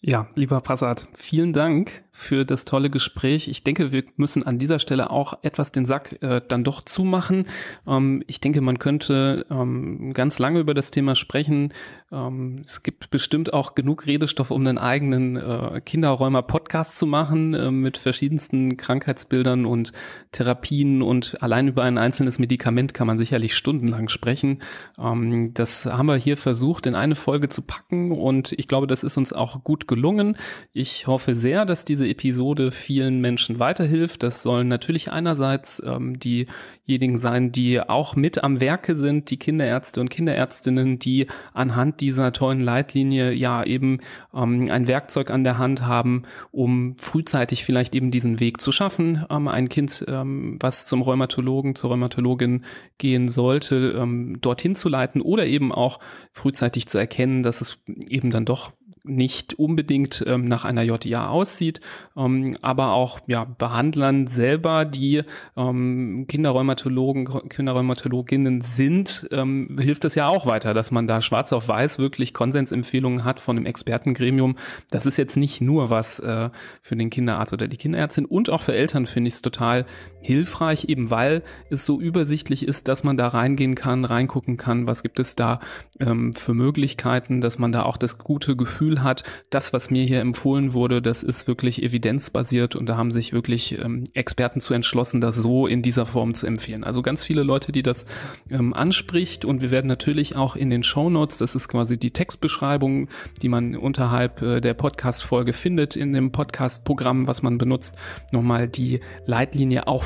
[SPEAKER 1] Ja, lieber Prasad, vielen Dank für das tolle Gespräch. Ich denke, wir müssen an dieser Stelle auch etwas den Sack äh, dann doch zumachen. Ähm, ich denke, man könnte ähm, ganz lange über das Thema sprechen. Ähm, es gibt bestimmt auch genug Redestoff, um einen eigenen äh, Kinderräumer-Podcast zu machen äh, mit verschiedensten Krankheitsbildern und Therapien und allein über ein einzelnes Medikament kann man sicherlich stundenlang sprechen. Ähm, das haben wir hier versucht, in eine Folge zu packen und ich glaube, das ist uns auch gut gelungen. Ich hoffe sehr, dass diese Episode vielen Menschen weiterhilft. Das sollen natürlich einerseits ähm, diejenigen sein, die auch mit am Werke sind, die Kinderärzte und Kinderärztinnen, die anhand dieser tollen Leitlinie ja eben ähm, ein Werkzeug an der Hand haben, um frühzeitig vielleicht eben diesen Weg zu schaffen. Ähm, ein Kind, ähm, was zum Rheumatologen, zur Rheumatologin gehen sollte, ähm, dorthin zu leiten oder eben auch frühzeitig zu erkennen, dass es eben dann doch nicht unbedingt ähm, nach einer JIA aussieht, ähm, aber auch ja, Behandlern selber, die ähm, Kinderrheumatologen, Kinderrheumatologinnen sind, ähm, hilft es ja auch weiter, dass man da schwarz auf weiß wirklich Konsensempfehlungen hat von einem Expertengremium. Das ist jetzt nicht nur was äh, für den Kinderarzt oder die Kinderärztin und auch für Eltern finde ich es total hilfreich, eben weil es so übersichtlich ist, dass man da reingehen kann, reingucken kann, was gibt es da ähm, für Möglichkeiten, dass man da auch das gute Gefühl hat, das, was mir hier empfohlen wurde, das ist wirklich evidenzbasiert und da haben sich wirklich ähm, Experten zu entschlossen, das so in dieser Form zu empfehlen. Also ganz viele Leute, die das ähm, anspricht und wir werden natürlich auch in den Show Notes, das ist quasi die Textbeschreibung, die man unterhalb äh, der Podcast-Folge findet in dem Podcast-Programm, was man benutzt, nochmal die Leitlinie auch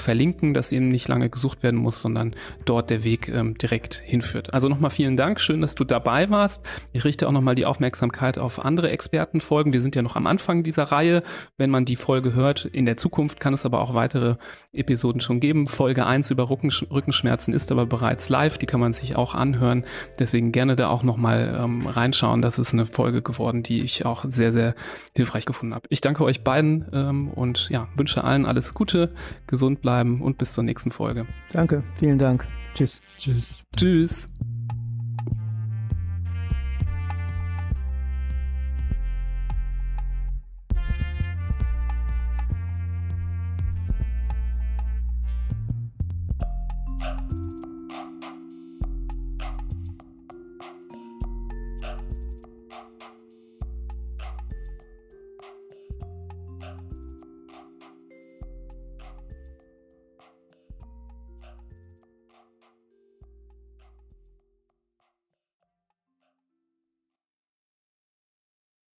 [SPEAKER 1] dass eben nicht lange gesucht werden muss, sondern dort der Weg ähm, direkt hinführt. Also nochmal vielen Dank, schön, dass du dabei warst. Ich richte auch nochmal die Aufmerksamkeit auf andere Expertenfolgen. Wir sind ja noch am Anfang dieser Reihe. Wenn man die Folge hört, in der Zukunft kann es aber auch weitere Episoden schon geben. Folge 1 über Rückensch Rückenschmerzen ist aber bereits live. Die kann man sich auch anhören. Deswegen gerne da auch nochmal ähm, reinschauen. Das ist eine Folge geworden, die ich auch sehr, sehr hilfreich gefunden habe. Ich danke euch beiden ähm, und ja, wünsche allen alles Gute, gesund bleiben und bis zur nächsten Folge.
[SPEAKER 3] Danke, vielen Dank. Tschüss.
[SPEAKER 1] Tschüss. Tschüss.